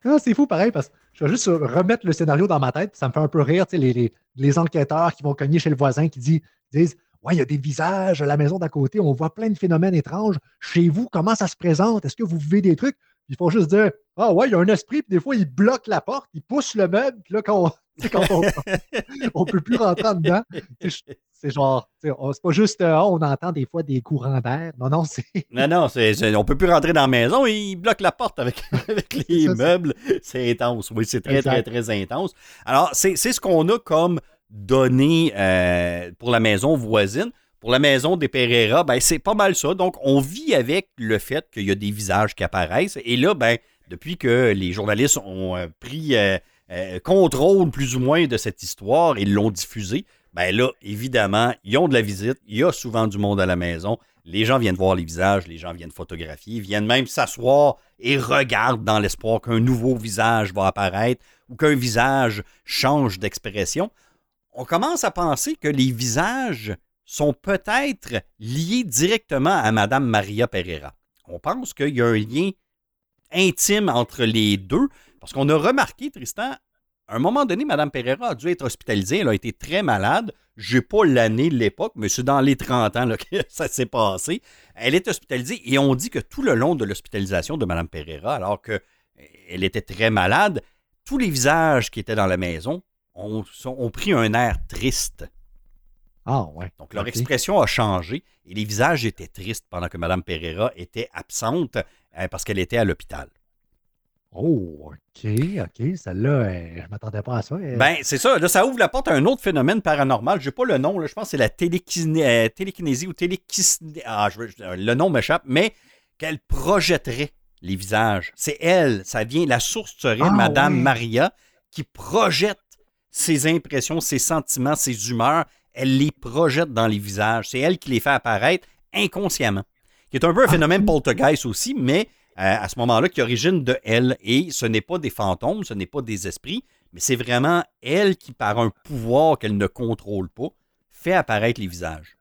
Ah, c'est fou pareil parce que je vais juste remettre le scénario dans ma tête. Ça me fait un peu rire, les, les- les enquêteurs qui vont cogner chez le voisin qui dit- disent Ouais, il y a des visages à la maison d'à côté, on voit plein de phénomènes étranges. Chez vous, comment ça se présente? Est-ce que vous vivez des trucs? Puis il faut juste dire Ah ouais, il y a un esprit, puis des fois, il bloque la porte, il pousse le meuble, puis là, quand on, quand on, on peut plus rentrer en dedans, c'est genre, c'est pas juste euh, on entend des fois des courants d'air. Non, non, c'est. Non, non, c'est, c'est- on peut plus rentrer dans la maison, il bloque la porte avec, avec les ça, meubles. C'est intense, oui, c'est très, Exact. très, très intense. Alors, c'est, ce qu'on a comme donné euh, pour la maison voisine. Pour la maison des Pereira, ben, c'est pas mal ça. Donc, on vit avec le fait qu'il y a des visages qui apparaissent. Et là, ben, depuis que les journalistes ont euh, pris euh, euh, contrôle plus ou moins de cette histoire et l'ont diffusée, ben là, évidemment, ils ont de la visite. Il y a souvent du monde à la maison. Les gens viennent voir les visages, les gens viennent photographier, viennent même s'asseoir et regardent dans l'espoir qu'un nouveau visage va apparaître ou qu'un visage change d'expression. On commence à penser que les visages sont peut-être liés directement à Madame Maria Pereira. On pense qu'il y a un lien intime entre les deux, parce qu'on a remarqué, Tristan, à un moment donné, Mme Pereira a dû être hospitalisée. Elle a été très malade. Je n'ai pas l'année, l'époque, mais c'est dans les 30 ans que ça s'est passé. Elle est hospitalisée et on dit que tout le long de l'hospitalisation de Mme Pereira, alors qu'elle était très malade, tous les visages qui étaient dans la maison ont pris un air triste. Ah, ouais. Donc, leur expression a changé et les visages étaient tristes pendant que Mme Pereira était absente euh, parce qu'elle était à l'hôpital. Oh, OK, OK. Celle-là, euh, je ne m'attendais pas à ça. Euh, Ben, c'est ça. Là, ça ouvre la porte à un autre phénomène paranormal. Je n'ai pas le nom. Là, je pense que c'est la télékiné- euh, télékinésie ou télékiné... Ah, je veux- le nom m'échappe, mais qu'elle projetterait les visages. C'est elle. Ça vient... La source serait Ah, Madame. Maria qui projette ses impressions, ses sentiments, ses humeurs. Elle les projette dans les visages. C'est elle qui les fait apparaître inconsciemment. Qui est un peu un Ah, phénomène ok. poltergeist aussi, mais euh, à ce moment-là, qui origine de elle. Et ce n'est pas des fantômes, ce n'est pas des esprits, mais c'est vraiment elle qui, par un pouvoir qu'elle ne contrôle pas, fait apparaître les visages.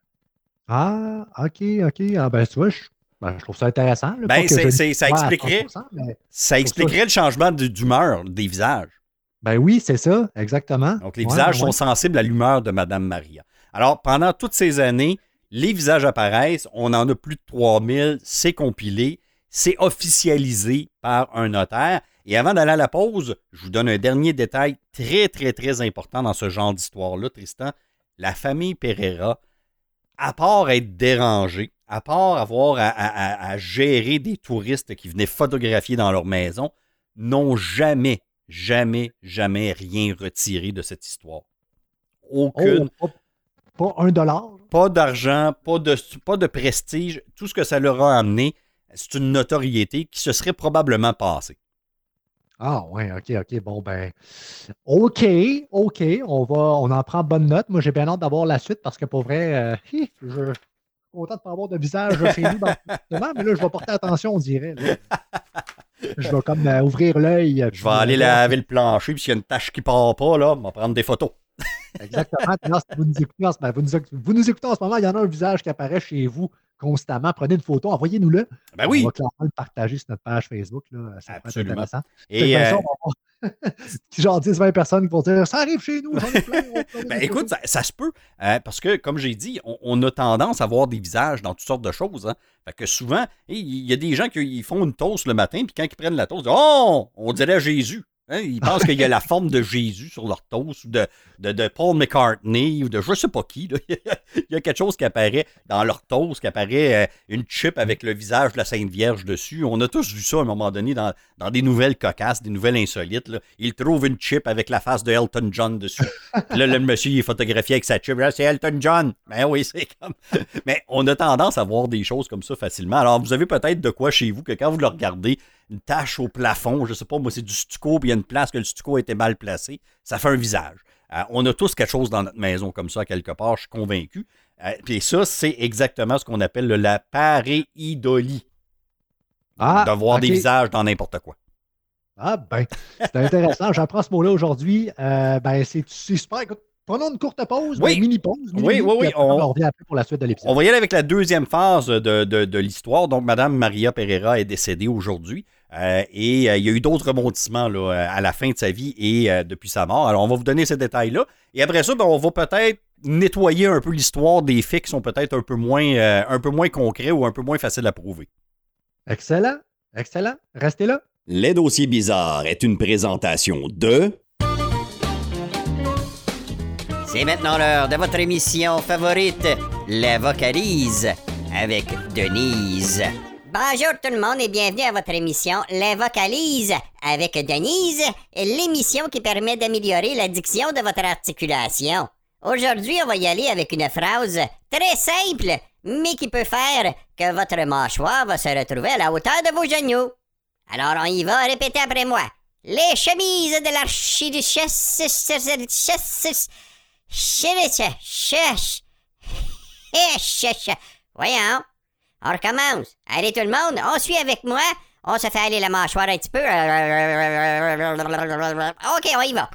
Ah, OK, OK. Ah, ben, tu vois, je, ben, je trouve ça intéressant. là, Ben, que je ça expliquerait- 100%, mais- Ça expliquerait le changement de- d'humeur des visages. Ben oui, c'est ça, exactement. Donc, les Ouais, visages ouais. sont sensibles à l'humeur de Madame Maria. Alors, pendant toutes ces années, les visages apparaissent. On en a plus de 3000. C'est compilé. C'est officialisé par un notaire. Et avant d'aller à la pause, je vous donne un dernier détail très, très, très important dans ce genre d'histoire-là, Tristan. La famille Pereira, à part être dérangée, à part avoir à, à- à- à gérer des touristes qui venaient photographier dans leur maison, n'ont jamais, jamais, jamais rien retiré de cette histoire. Aucune, Oh, pas, pas un dollar. pas d'argent, pas de, pas de prestige. Tout ce que ça leur a amené, c'est une notoriété qui se serait probablement passée. Ah, ouais, OK, OK. Bon, ben, OK, OK. On, va, on en prend bonne note. Moi, j'ai bien hâte d'avoir la suite parce que pour vrai, euh, hi, je suis content de ne pas avoir de visage chez nous dans mais là, je vais porter attention, on dirait. là. Je vais comme euh, ouvrir l'œil. Je vais aller laver le plancher, puis s'il y a une tache qui part pas, là, on va prendre des photos. Exactement. Si vous nous écoutez en ce moment, vous nous, vous nous écoutez en ce moment, il y en a un visage qui apparaît chez vous constamment. Prenez une photo, envoyez-nous-le. Ben oui. On va clairement le partager sur notre page Facebook. là. Ça va être Absolument. intéressant. Et, toute euh, genre 10-20 personnes qui vont dire Ça arrive chez nous, j'en ai plein. Ben écoute, ça, ça se peut. euh, parce que, comme j'ai dit, on, on a tendance à voir des visages dans toutes sortes de choses. Hein. Fait que souvent, il y a des gens qui ils font une toast le matin, puis quand ils prennent la toast, ils disent Oh, on dirait Jésus. Hein, ils pensent qu'il y a la forme de Jésus sur leur toast, ou de, de, de Paul McCartney, ou de je sais pas qui. là. il y a quelque chose qui apparaît dans leur toast, qui apparaît euh, une chip avec le visage de la Sainte Vierge dessus. On a tous vu ça à un moment donné dans, dans des nouvelles cocasses, des nouvelles insolites. Là. Ils trouvent une chip avec la face de Elton John dessus. Puis là, le monsieur, il est photographié avec sa chip. Là, c'est Elton John. Ben oui, c'est comme. Mais on a tendance à voir des choses comme ça facilement. Alors, vous avez peut-être de quoi chez vous que quand vous le regardez, une tache au plafond, je sais pas, moi, c'est du stucco, puis il y a une place que le stucco a été mal placé, ça fait un visage. Euh, on a tous quelque chose dans notre maison comme ça, quelque part, je suis convaincu. Euh, Puis ça, c'est exactement ce qu'on appelle le- la pareidolie. Ah, de voir des visages dans n'importe quoi. Ah, ben, c'est intéressant. J'apprends ce mot-là aujourd'hui. Euh, ben, c'est super. Écoute, prenons une courte pause, Oui. une mini-pause. mini Oui, oui, oui, puis après, on- on revient après pour la suite de l'épisode. On va y aller avec la deuxième phase de, de- de l'histoire. Donc, Madame Maria Pereira est décédée aujourd'hui. Euh, et euh, il y a eu d'autres rebondissements là, euh, à la fin de sa vie et euh, depuis sa mort. Alors, on va vous donner ces détails-là. Et après ça, ben, on va peut-être nettoyer un peu l'histoire des faits qui sont peut-être un, peu moins, euh, un peu moins concrets ou un peu moins faciles à prouver. Excellent. Excellent. Restez là. Les dossiers bizarres est une présentation de C'est maintenant l'heure de votre émission favorite, La Vocalise, avec Denise. Bonjour tout le monde et bienvenue à votre émission La Vocalise avec Denise, l'émission qui permet d'améliorer la diction de votre articulation. Aujourd'hui, on va y aller avec une phrase très simple, mais qui peut faire que votre mâchoire va se retrouver à la hauteur de vos genoux. Alors on y va, répétez après moi. Les chemises de l'archiduchesse... Voyons. On recommence. Allez tout le monde, on suit avec moi. On se fait aller la mâchoire un petit peu. Ok, on y va.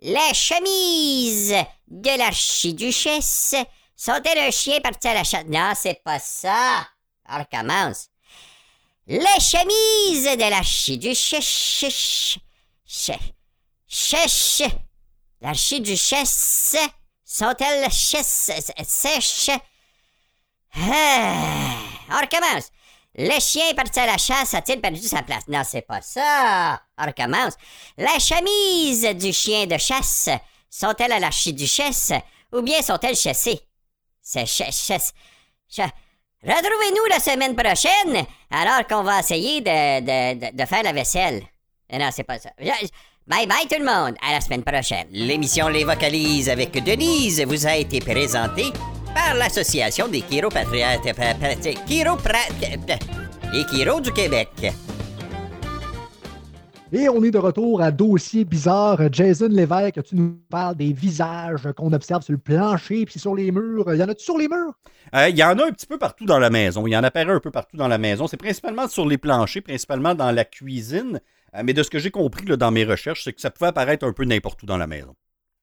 Les chemises de l'archiduchesse sont-elles un chien parti à la chasse? Non, c'est pas ça. On recommence. Les chemises de l'archiduchesse... Chèche. L'archiduchesse sont-elles sèches? Ah, on recommence. Le chien est parti à la chasse, a-t-il perdu sa place? Non, c'est pas ça. On recommence. La chemise du chien de chasse Sont-elles à l'archiduchesse ou bien sont-elles chassées? C'est chasse, chasse. cha- Retrouvez-nous la semaine prochaine alors qu'on va essayer de, faire la vaisselle. Eh Non, c'est pas ça. Bye bye tout le monde. À la semaine prochaine. L'émission Les Vocalises avec Denise vous a été présentée par l'Association des chiropatriates. Les chiro du Québec. Et on est de retour à Dossier bizarre. Jason Lévesque, tu nous parles des visages qu'on observe sur le plancher puis sur les murs. Y en a-tu sur les murs? Euh, Il y en a un petit peu partout dans la maison. Il y en apparaît un peu partout dans la maison. C'est principalement sur les planchers, principalement dans la cuisine. Euh, mais de ce que j'ai compris là, dans mes recherches, c'est que ça pouvait apparaître un peu n'importe où dans la maison.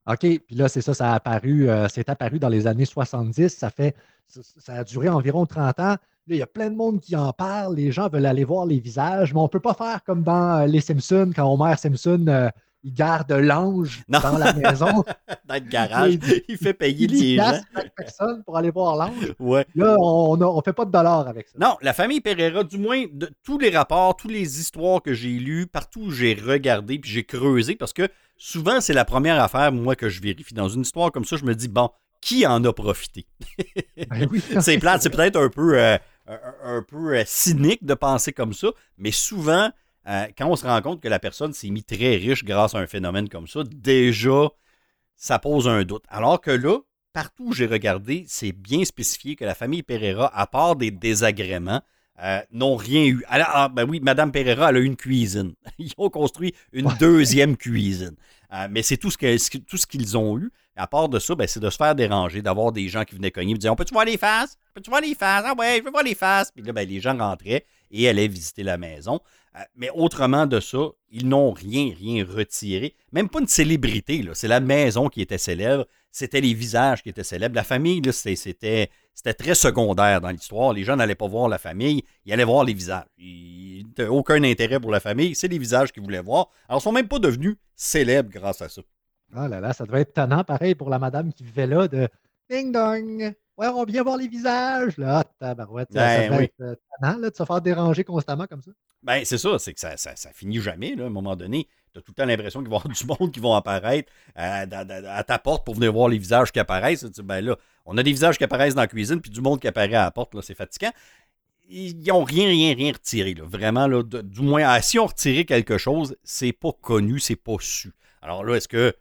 OK, puis là, c'est ça, ça a apparu, euh, c'est apparu dans les années 70. Ça fait, ça, a duré environ 30 ans. Là, il y a plein de monde qui en parle. Les gens veulent aller voir les visages, mais on ne peut pas faire comme dans euh, Les Simpsons, quand Homer Simpson, euh, il garde l'ange dans la maison. Dans le garage, Il- il fait payer Il les gens. personne pour aller voir l'ange. Ouais. Là, on ne fait pas de dollars avec ça. Non, la famille Pereira, du moins, de tous les rapports, toutes les histoires que j'ai lues, partout où j'ai regardé puis j'ai creusé, parce que souvent, c'est la première affaire, moi, que je vérifie. Dans une histoire comme ça, je me dis, bon, qui en a profité? Ben oui. c'est plate, c'est peut-être un peu, euh, un, un peu euh, cynique de penser comme ça, mais souvent, euh, quand on se rend compte que la personne s'est mise très riche grâce à un phénomène comme ça, déjà, ça pose un doute. Alors que là, partout où j'ai regardé, c'est bien spécifié que la famille Pereira, à part des désagréments, euh, n'ont rien eu. Alors, ah, ben oui, Madame Pereira, elle a eu une cuisine. Ils ont construit une Ouais. deuxième cuisine. Euh, mais c'est tout ce qu'ils ont eu. À part de ça, ben, c'est de se faire déranger, d'avoir des gens qui venaient cogner et disaient On peut-tu voir les faces? Peux-tu voir les faces? Ah ouais, je veux voir les faces. Puis là, ben, les gens rentraient et allaient visiter la maison. Euh, mais autrement de ça, ils n'ont rien, rien retiré. Même pas une célébrité. C'est la maison qui était célèbre. C'était les visages qui étaient célèbres. La famille, c'était, c'était très secondaire dans l'histoire. Les gens n'allaient pas voir la famille, ils allaient voir les visages. Ils n'avaient aucun intérêt pour la famille. C'est les visages qu'ils voulaient voir. Alors, ils sont même pas devenus célèbres grâce à ça. Ah là là, ça devait être tannant, pareil, pour la madame qui vivait là, de ding dong. Ouais, on vient voir les visages. Là, Ah, tabarouette, ça, ça Ben devait oui. être euh, tannant là, de se faire déranger constamment comme ça. Ben, c'est ça, c'est que ça, ça, ça finit jamais, là, à un moment donné. Tu as tout le temps l'impression qu'il va y avoir du monde qui vont apparaître euh, à ta porte pour venir voir les visages qui apparaissent. Tu dis, ben là, on a des visages qui apparaissent dans la cuisine, puis du monde qui apparaît à la porte, là, c'est fatigant. Ils n'ont rien, rien, rien retiré. Là. Vraiment, là, de- du moins, ah, si on retirait quelque chose, c'est pas connu, c'est pas su. Alors là, est-ce que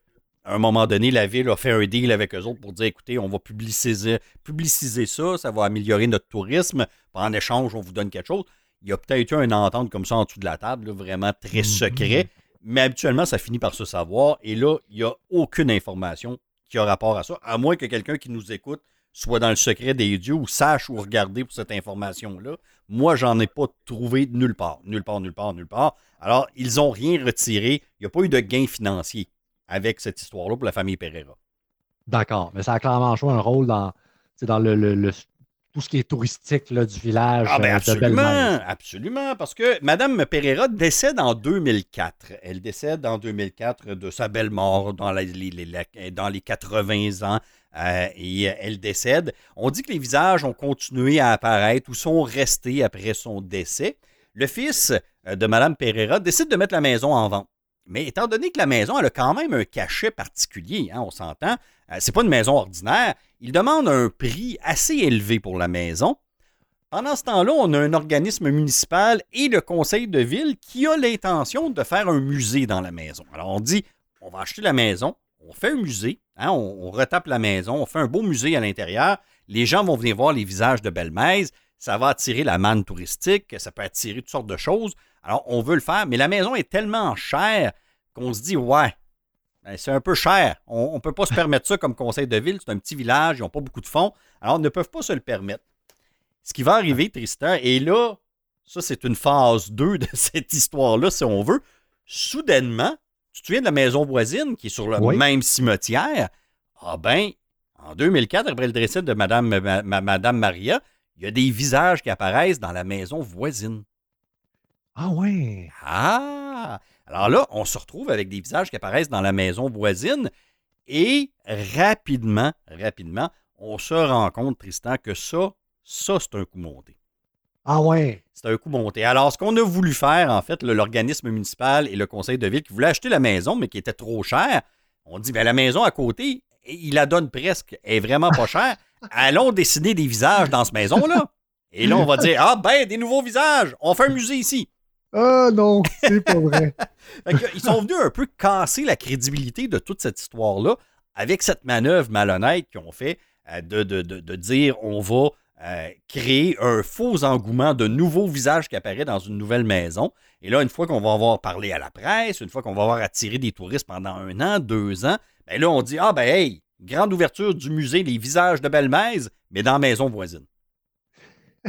à un moment donné, la ville a fait un deal avec eux autres pour dire écoutez, on va publiciser, publiciser ça, ça va améliorer notre tourisme. En échange, on vous donne quelque chose? Il y a peut-être eu une entente comme ça en dessous de la table, là, vraiment très Mhm. secret. Mais habituellement, ça finit par se savoir. Et là, il n'y a aucune information qui a rapport à ça, à moins que quelqu'un qui nous écoute soit dans le secret des dieux ou sache où regarder pour cette information-là. Moi, j'en ai pas trouvé nulle part. Nulle part, nulle part, nulle part. Alors, ils n'ont rien retiré. Il n'y a pas eu de gain financier avec cette histoire-là pour la famille Pereira. D'accord, mais ça a clairement joué un rôle dans, dans le, le- le- tout ce qui est touristique là, du village Ah ben euh, de absolument, absolument, parce que Madame Pereira décède en 2004. Elle décède en 2004 de sa belle mort dans, la- les, dans les 80 ans. euh, et elle décède. On dit que les visages ont continué à apparaître ou sont restés après son décès. Le fils euh, de Madame Pereira décide de mettre la maison en vente. Mais étant donné que la maison elle a quand même un cachet particulier, hein, on s'entend, euh, c'est pas une maison ordinaire, il demande un prix assez élevé pour la maison. Pendant ce temps-là, on a un organisme municipal et le conseil de ville qui a l'intention de faire un musée dans la maison. Alors on dit, on va acheter la maison, on fait un musée, hein, on, retape la maison, on fait un beau musée à l'intérieur, les gens vont venir voir les visages de Belle-Mèze, ça va attirer la manne touristique, ça peut attirer toutes sortes de choses. Alors on veut le faire, mais la maison est tellement chère qu'on se dit, ouais, c'est un peu cher. On ne peut pas se permettre ça comme conseil de ville. C'est un petit village, ils n'ont pas beaucoup de fonds. Alors, ils ne peuvent pas se le permettre. Ce qui va arriver, Tristan, et là, ça, c'est une phase 2 de cette histoire-là, si on veut. Soudainement, tu te souviens de la maison voisine qui est sur le Oui. même cimetière? Ah ben, en 2004, après le décès de Madame, ma- ma- Madame Maria, il y a des visages qui apparaissent dans la maison voisine. Ah ouais. Ah! Alors là, on se retrouve avec des visages qui apparaissent dans la maison voisine et rapidement, rapidement, on se rend compte, Tristan, que ça, ça, c'est un coup monté. Ah ouais? C'est un coup monté. Alors, ce qu'on a voulu faire, en fait, l'organisme municipal et le conseil de ville qui voulaient acheter la maison, mais qui était trop cher, On dit, ben, la maison à côté, il la donne presque, elle est vraiment pas chère. Allons dessiner des visages dans cette maison-là. Et là, on va dire, ah ben, des nouveaux visages, on fait un musée ici. Ah non, c'est pas vrai. Ils sont venus un peu casser la crédibilité de toute cette histoire-là avec cette manœuvre malhonnête qu'ils ont fait euh, de, dire on va euh, créer un faux engouement de nouveaux visages qui apparaissent dans une nouvelle maison. Et là, une fois qu'on va avoir parlé à la presse, une fois qu'on va avoir attiré des touristes pendant un an, deux ans, ben là, on dit Ah ben hey, grande ouverture du musée Les visages de Belmez, mais dans la maison voisine.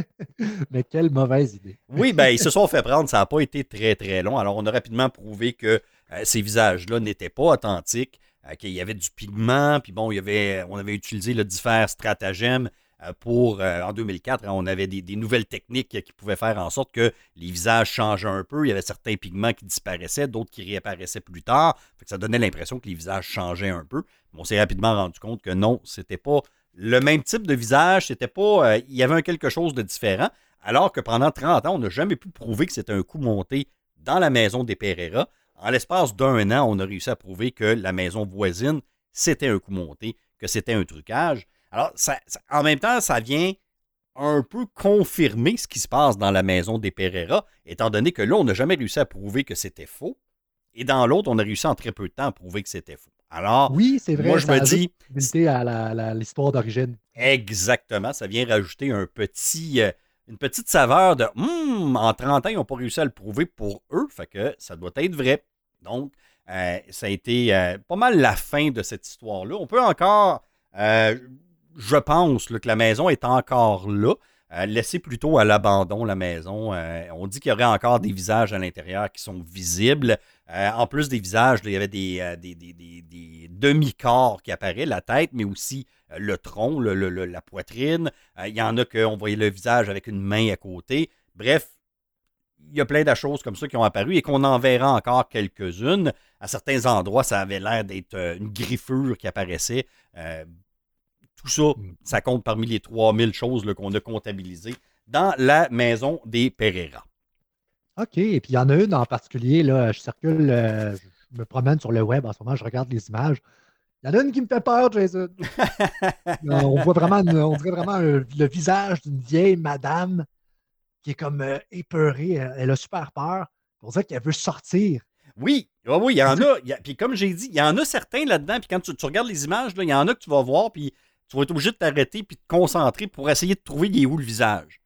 Mais quelle mauvaise idée. oui, ben, ils se sont fait prendre. Ça n'a pas été très, très long. Alors, on a rapidement prouvé que euh, ces visages-là n'étaient pas authentiques, euh, qu'il y avait du pigment, puis bon, avait, on avait utilisé le divers stratagèmes euh, pour, en 2004, hein, on avait des, nouvelles techniques qui pouvaient faire en sorte que les visages changeaient un peu. Il y avait certains pigments qui disparaissaient, d'autres qui réapparaissaient plus tard. ça donnait l'impression que les visages changeaient un peu. on s'est rapidement rendu compte que non, c'était pas le même type de visage, c'était pas. Euh, il y avait quelque chose de différent. Alors que pendant 30 ans, on n'a jamais pu prouver que c'était un coup monté dans la maison des Pereira. En l'espace d'un an, on a réussi à prouver que la maison voisine, c'était un coup monté, que c'était un trucage. Alors, en même temps, ça vient un peu confirmer ce qui se passe dans la maison des Pereira, étant donné que là, on n'a jamais réussi à prouver que c'était faux. Et dans l'autre, on a réussi en très peu de temps à prouver que c'était faux. Alors, oui, c'est vrai. Moi, je me dis. à l'histoire d'origine. Exactement. Ça vient rajouter un petit, euh, une petite saveur de hum, en 30 ans, ils n'ont pas réussi à le prouver pour eux. Fait que ça doit être vrai. Donc, euh, ça a été euh, pas mal la fin de cette histoire-là. On peut encore, je pense que la maison est encore là. Laisser plutôt à l'abandon la maison. on dit qu'il y aurait encore des visages à l'intérieur qui sont visibles. Euh, en plus des visages, il y avait des, euh, demi-corps qui apparaissaient, la tête, mais aussi euh, le tronc, la poitrine. il y en a qu'on voyait le visage avec une main à côté. Bref, il y a plein de choses comme ça qui ont apparu et qu'on en verra encore quelques-unes. À certains endroits, ça avait l'air d'être une griffure qui apparaissait. Tout ça, mm. ça compte parmi les 3000 choses qu'on a comptabilisées dans la maison des Pereira. OK. Et puis, il y en a une en particulier, là, je circule, euh, je me promène sur le web en ce moment, je regarde les images. Il y en a une qui me fait peur, Jason. on voit vraiment, on dirait vraiment le visage d'une vieille madame qui est comme euh, épeurée. Elle, a super peur. Pour ça qu'elle veut sortir. Oui, ah oui, il y en a. puis comme j'ai dit, il y en a certains là-dedans. Puis quand tu, regardes les images, il y en a que tu vas voir, puis tu vas être obligé de t'arrêter puis de te concentrer pour essayer de trouver où le visage.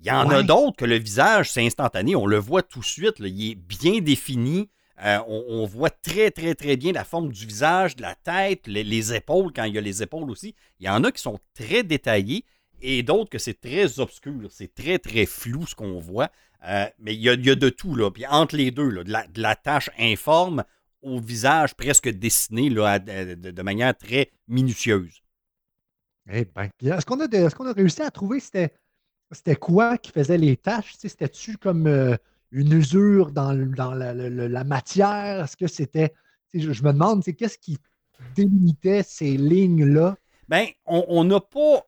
Il y en a d'autres que le visage, c'est instantané. On le voit tout de suite. il est bien défini. Euh, on, voit très, très, très bien la forme du visage, de la tête, les, épaules, quand il y a les épaules aussi. Il y en a qui sont très détaillés et d'autres que c'est très obscur. C'est très, très flou ce qu'on voit. Euh, mais il y, a, de tout. Là. Puis entre les deux, de, la, tâche informe au visage presque dessiné là, de, manière très minutieuse. Eh bien, est-ce qu'on a, réussi à trouver c'était c'était quoi qui faisait les tâches? C'était-tu comme euh, une usure dans, la, matière? Est-ce que c'était. Je, me demande, qu'est-ce qui délimitait ces lignes-là? Bien, on n'a pas.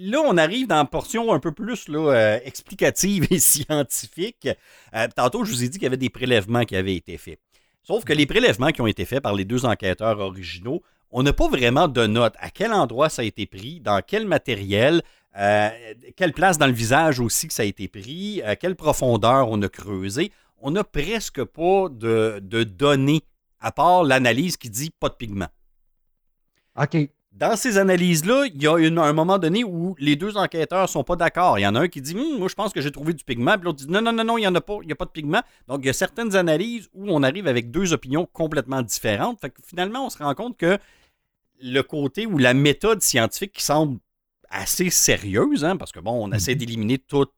Là, on arrive dans une portion un peu plus euh, explicative et scientifique. Euh, tantôt, je vous ai dit qu'il y avait des prélèvements qui avaient été faits. Sauf que les prélèvements qui ont été faits par les deux enquêteurs originaux, on n'a pas vraiment de notes à quel endroit ça a été pris, dans quel matériel, euh, quelle place dans le visage aussi que ça a été pris, à quelle profondeur on a creusé. On n'a presque pas de, données, à part l'analyse qui dit pas de pigment. OK. Dans ces analyses-là, il y a un moment donné où les deux enquêteurs ne sont pas d'accord. Il y en a un qui dit hum, Moi, je pense que j'ai trouvé du pigment. Puis l'autre dit Non, non, non, non, il n'y en a pas, il n'y a pas de pigment. Donc, il y a certaines analyses où on arrive avec deux opinions complètement différentes. Fait que finalement, on se rend compte que le côté ou la méthode scientifique qui semble assez sérieuse, hein, parce que bon, on essaie mhm. d'éliminer toute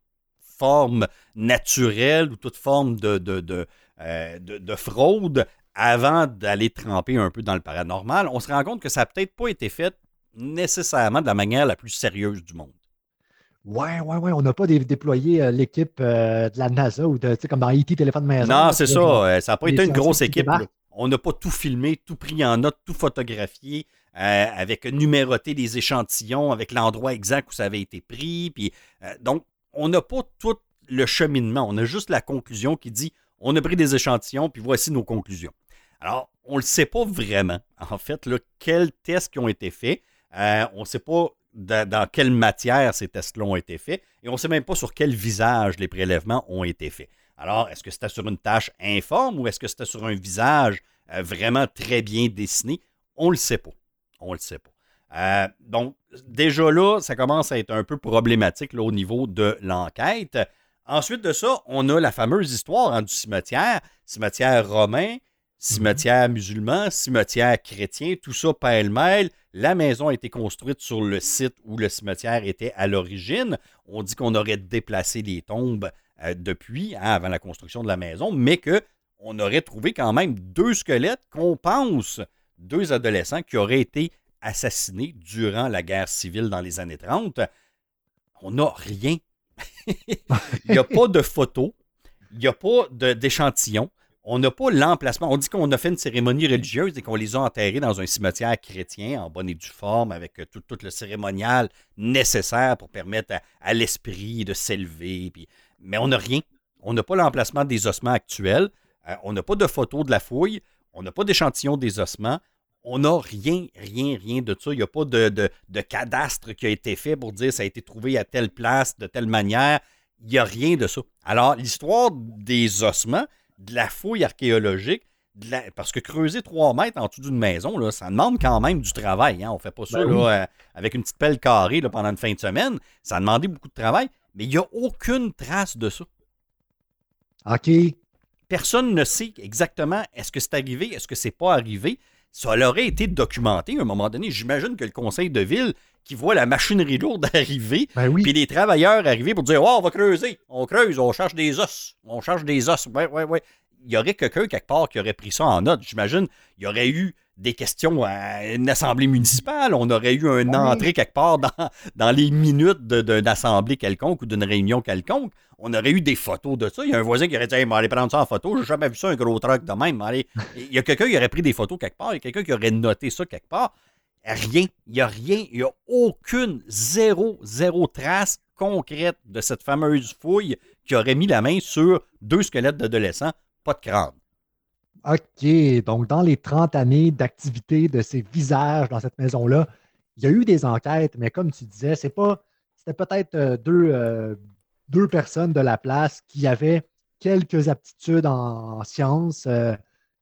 forme naturelle ou toute forme de, de, euh, de, fraude avant d'aller tremper un peu dans le paranormal. On se rend compte que ça n'a peut-être pas été fait nécessairement de la manière la plus sérieuse du monde. Ouais, ouais, ouais. On n'a pas déployé euh, l'équipe euh, de la NASA ou de, comme dans E.T. téléphone maison. Non, c'est ça. ça n'a pas été une grosse équipe. On n'a pas tout filmé, tout pris en note, tout photographié. Euh, avec numéroté des échantillons, avec l'endroit exact où ça avait été pris. Puis, euh, donc, on n'a pas tout le cheminement. On a juste la conclusion qui dit on a pris des échantillons, puis voici nos conclusions. Alors, on ne le sait pas vraiment, en fait, là, quels tests qui ont été faits. Euh, on ne sait pas dans quelle matière ces tests-là ont été faits et on ne sait même pas sur quel visage les prélèvements ont été faits. Alors, est-ce que c'était sur une tâche informe ou est-ce que c'était sur un visage euh, vraiment très bien dessiné? On ne le sait pas. On ne le sait pas. Euh, donc, déjà là, ça commence à être un peu problématique au niveau de l'enquête. Ensuite de ça, on a la fameuse histoire hein, du cimetière, cimetière romain, cimetière musulman, cimetière chrétien, tout ça pêle-mêle. La maison a été construite sur le site où le cimetière était à l'origine. On dit qu'on aurait déplacé les tombes euh, depuis, hein, avant la construction de la maison, mais qu'on aurait trouvé quand même deux squelettes qu'on pense deux adolescents qui auraient été assassinés durant la guerre civile dans les années 30. On n'a rien. il n'y a pas de photos, il n'y a pas d'échantillons on n'a pas l'emplacement. On dit qu'on a fait une cérémonie religieuse et qu'on les a enterrés dans un cimetière chrétien en bonne et due forme avec euh, tout, le cérémonial nécessaire pour permettre à, l'esprit de s'élever. Mais on n'a rien. On n'a pas l'emplacement des ossements actuels. Euh, on n'a pas de photo de la fouille. On n'a pas d'échantillon des ossements. On n'a rien, rien, rien de ça. Il n'y a pas de, cadastre qui a été fait pour dire ça a été trouvé à telle place, de telle manière. Il n'y a rien de ça. Alors, l'histoire des ossements, de la fouille archéologique, parce que creuser trois mètres en dessous d'une maison, là, ça demande quand même du travail. Hein? On ne fait pas ça ben euh, avec une petite pelle carrée pendant une fin de semaine. Ça a demandé beaucoup de travail, mais il n'y a aucune trace de ça. OK. Personne ne sait exactement est-ce que c'est arrivé, est-ce que c'est pas arrivé. Ça aurait été documenté à un moment donné. J'imagine que le conseil de ville qui voit la machinerie lourde arriver, ben puis les travailleurs arriver pour dire oh, on va creuser, on creuse, on cherche des os, on cherche des os. Ouais, ouais, ouais. Il y aurait quelqu'un quelque part qui aurait pris ça en note. J'imagine, il y aurait eu des questions à une assemblée municipale, on aurait eu une entrée quelque part dans, dans les minutes d'une assemblée quelconque ou d'une réunion quelconque. On aurait eu des photos de ça. Il y a un voisin qui aurait dit hey, aller prendre ça en photo. J'ai jamais vu ça, un gros truck de même. Il y a quelqu'un qui aurait pris des photos quelque part. Il y a quelqu'un qui aurait noté ça quelque part. Rien. Il n'y a rien. Il n'y a aucune, zéro, zéro trace concrète de cette fameuse fouille qui aurait mis la main sur deux squelettes d'adolescents, pas de crâne. OK. Donc, dans les 30 années d'activité de ces visages dans cette maison-là, il y a eu des enquêtes, mais comme tu disais, c'est pas. C'était peut-être euh, deux, euh, deux personnes de la place qui avaient quelques aptitudes en, sciences. Euh,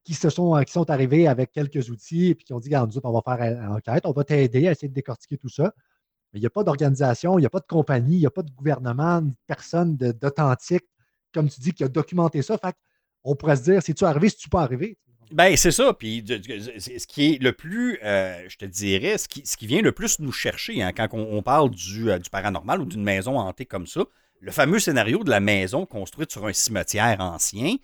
qui, se sont, qui sont arrivés avec quelques outils et qui ont dit, regarde, nous on va faire une enquête, on va t'aider à essayer de décortiquer tout ça. Mais il n'y a pas d'organisation, il n'y a pas de compagnie, il n'y a pas de gouvernement, personne d'authentique, comme tu dis, qui a documenté ça. Fait on pourrait se dire, c'est-tu arrivé, c'est-tu pas arrivé? Ben, c'est ça. Puis, ce qui est le plus, euh, je te dirais, ce qui, ce qui vient le plus nous chercher hein, quand on, parle du, euh, du paranormal ou d'une maison hantée comme ça, le fameux scénario de la maison construite sur un cimetière ancien,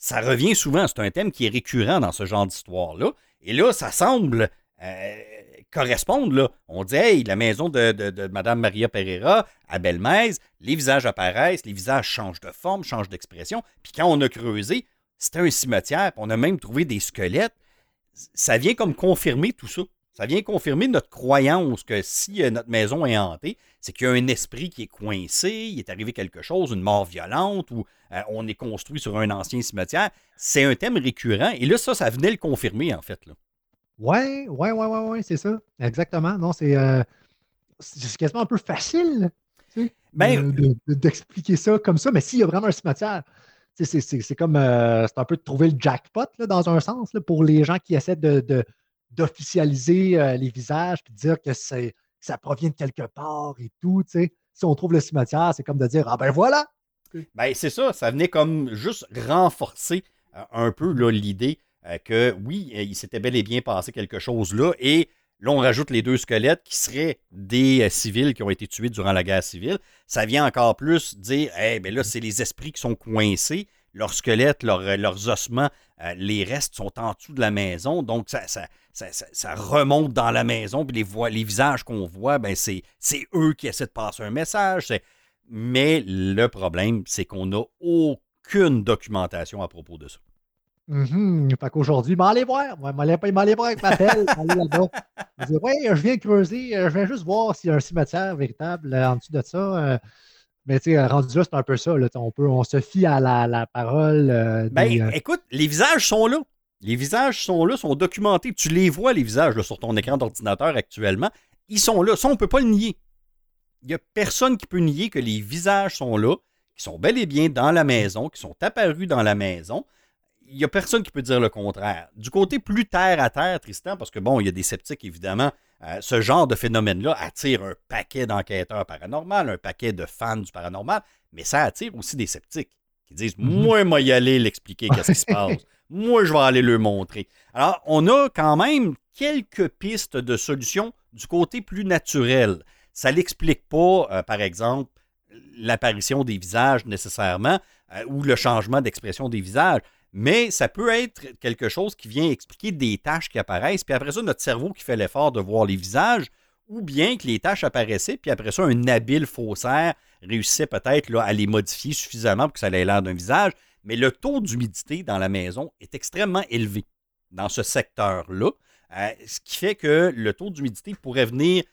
ça revient souvent. C'est un thème qui est récurrent dans ce genre d'histoire-là. Et là, ça semble euh, correspondre. On dit, hey, la maison de, de, Mme Maria Pereira à Belmez, les visages apparaissent, les visages changent de forme, changent d'expression. Puis quand on a creusé, c'était un cimetière, on a même trouvé des squelettes. Ça vient comme confirmer tout ça. Ça vient confirmer notre croyance que si euh, notre maison est hantée, c'est qu'il y a un esprit qui est coincé, il est arrivé quelque chose, une mort violente, ou euh, on est construit sur un ancien cimetière. C'est un thème récurrent. Et là, ça, ça venait le confirmer, en fait. Là. Ouais, ouais, ouais, ouais, ouais, c'est ça. Exactement. Non, c'est euh, quasiment un peu facile ben, d'expliquer ça comme ça. Mais s'il y a vraiment un cimetière, c'est comme c'est un peu de trouver le jackpot là, dans un sens pour les gens qui essaient de d'officialiser euh, les visages et de dire que c'est ça provient de quelque part et tout. Si on trouve le cimetière, c'est comme de dire Ah ben voilà! Ben c'est ça, ça venait comme juste renforcer euh, un peu l'idée euh, que oui, il s'était bel et bien passé quelque chose là. Et là, on rajoute les deux squelettes qui seraient des civils qui ont été tués durant la guerre civile. Ça vient encore plus dire Eh ben là, c'est les esprits qui sont coincés leurs squelettes, leurs ossements, les restes sont en dessous de la maison. Donc, ça, ça, ça, remonte dans la maison, puis les, les visages qu'on voit, ben c'est, eux qui essaient de passer un message. Mais le problème, c'est qu'on n'a aucune documentation à propos de ça. Mm-hmm. Fait qu'aujourd'hui, m'allez voir. Moi, m'allez voir avec ma pelle. là-bas. Je ouais, je viens creuser, euh, je viens juste voir s'il y a un cimetière véritable euh, en dessous de ça. Euh. mais tu sais, rendu là, c'est un peu ça. Là, on, peut, on se fie à la, parole. ben, écoute, les visages sont là. Les visages sont là, sont documentés. Tu les vois, les visages, là, sur ton écran d'ordinateur actuellement. Ils sont là. Ça, on ne peut pas le nier. Il n'y a personne qui peut nier que les visages sont là, qui sont bel et bien dans la maison, qui sont apparus dans la maison. Il n'y a personne qui peut dire le contraire. Du côté plus terre à terre, Tristan, parce que bon, il y a des sceptiques, évidemment, euh, ce genre de phénomène-là attire un paquet d'enquêteurs paranormaux, un paquet de fans du paranormal, mais ça attire aussi des sceptiques qui disent Mhm. Moi, moi, y aller l'expliquer, qu'est-ce qui se passe. Moi, je vais aller le montrer. Alors, on a quand même quelques pistes de solutions du côté plus naturel. Ça n'explique pas, euh, par exemple, l'apparition des visages nécessairement euh, ou le changement d'expression des visages, mais ça peut être quelque chose qui vient expliquer des tâches qui apparaissent, puis après ça, notre cerveau qui fait l'effort de voir les visages, ou bien que les tâches apparaissaient, puis après ça, un habile faussaire réussissait peut-être à les modifier suffisamment pour que ça ait l'air d'un visage, mais le taux d'humidité dans la maison est extrêmement élevé dans ce secteur-là, euh, ce qui fait que le taux d'humidité pourrait venir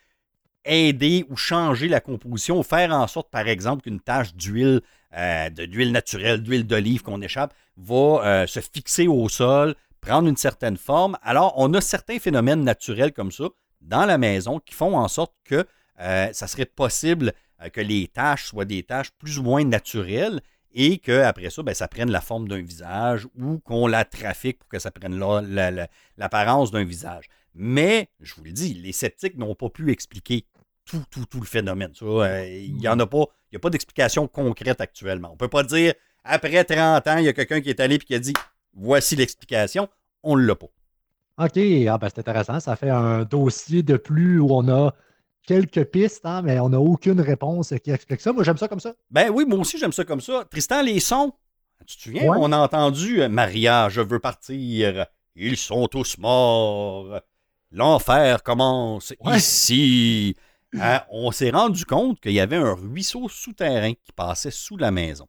aider ou changer la composition, faire en sorte, par exemple, qu'une tache d'huile, euh, d'huile naturelle, d'huile d'olive qu'on échappe, va euh, se fixer au sol, prendre une certaine forme. Alors, on a certains phénomènes naturels comme ça dans la maison qui font en sorte que euh, ça serait possible euh, que les tâches soient des tâches plus ou moins naturelles et qu'après ça, ben, ça prenne la forme d'un visage ou qu'on la trafique pour que ça prenne la- la- la- l'apparence d'un visage. Mais, je vous le dis, les sceptiques n'ont pas pu expliquer tout, tout, tout le phénomène. Il n'y en a pas, il n'y a pas d'explication concrète actuellement. On ne peut pas dire, après 30 ans, il y a quelqu'un qui est allé et qui a dit, voici l'explication. On ne l'a pas. OK, ah ben, c'est intéressant. Ça fait un dossier de plus où on a quelques pistes, hein, mais on n'a aucune réponse qui explique ça. Moi, j'aime ça comme ça. Ben oui, moi aussi, j'aime ça comme ça. Tristan, les sons. Tu te souviens, Ouais. on a entendu euh, Maria, je veux partir. Ils sont tous morts. L'enfer commence Ouais. ici. Hein, on s'est rendu compte qu'il y avait un ruisseau souterrain qui passait sous la maison.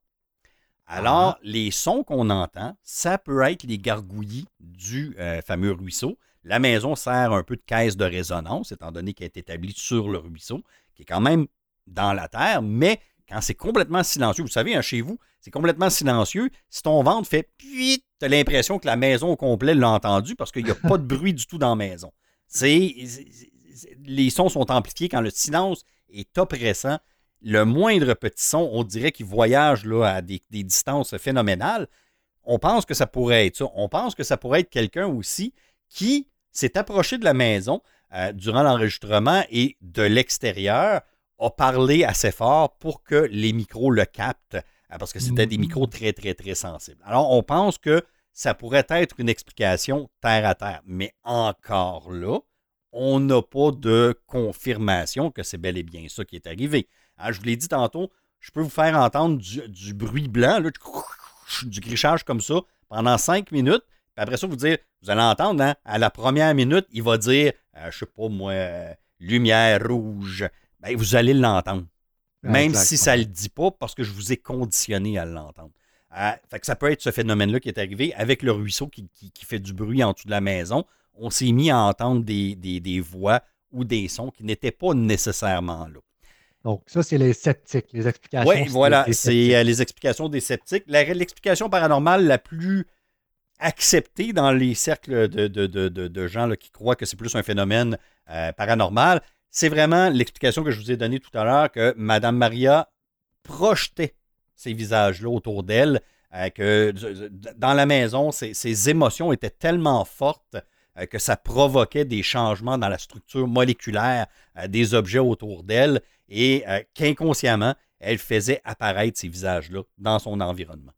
Alors, Ah. les sons qu'on entend, ça peut être les gargouillis du euh, fameux ruisseau. La maison sert un peu de caisse de résonance, étant donné qu'elle est établie sur le ruisseau, qui est quand même dans la terre, mais quand c'est complètement silencieux, vous savez, hein, chez vous, c'est complètement silencieux. Si ton ventre fait puis tu as l'impression que la maison au complet l'a entendu parce qu'il n'y a pas de bruit du tout dans la maison. C'est, les sons sont amplifiés quand le silence est oppressant. Le moindre petit son, on dirait qu'il voyage là, à des, distances phénoménales. On pense que ça pourrait être ça. On pense que ça pourrait être quelqu'un aussi qui s'est approché de la maison euh, durant l'enregistrement et de l'extérieur a parlé assez fort pour que les micros le captent, euh, parce que c'était des micros très, très, très sensibles. Alors, on pense que ça pourrait être une explication terre à terre, mais encore là, on n'a pas de confirmation que c'est bel et bien ça qui est arrivé. Hein, je vous l'ai dit tantôt, je peux vous faire entendre du, du bruit blanc, là, du grichage comme ça, pendant cinq minutes, puis après ça, vous dire, vous allez entendre, hein, à la première minute, il va dire, euh, je sais pas moi, euh, lumière rouge. Ben, vous allez l'entendre. Même Exact, si ça ne le dit pas, parce que je vous ai conditionné à l'entendre. Euh, fait que ça peut être ce phénomène-là qui est arrivé avec le ruisseau qui, qui- qui fait du bruit en dessous de la maison. On s'est mis à entendre des, des- des voix ou des sons qui n'étaient pas nécessairement là. Donc, ça, c'est les sceptiques, les explications. Oui, voilà, c'est euh, les explications des sceptiques. L'explication paranormale la plus acceptée dans les cercles de, de- de- de- gens là, qui croient que c'est plus un phénomène euh, paranormal, c'est vraiment l'explication que je vous ai donnée tout à l'heure que Madame Maria projetait ces visages-là autour d'elle, euh, que dans la maison, ses, ses émotions étaient tellement fortes que ça provoquait des changements dans la structure moléculaire euh, des objets autour d'elle et euh, qu'inconsciemment, elle faisait apparaître ces visages-là dans son environnement.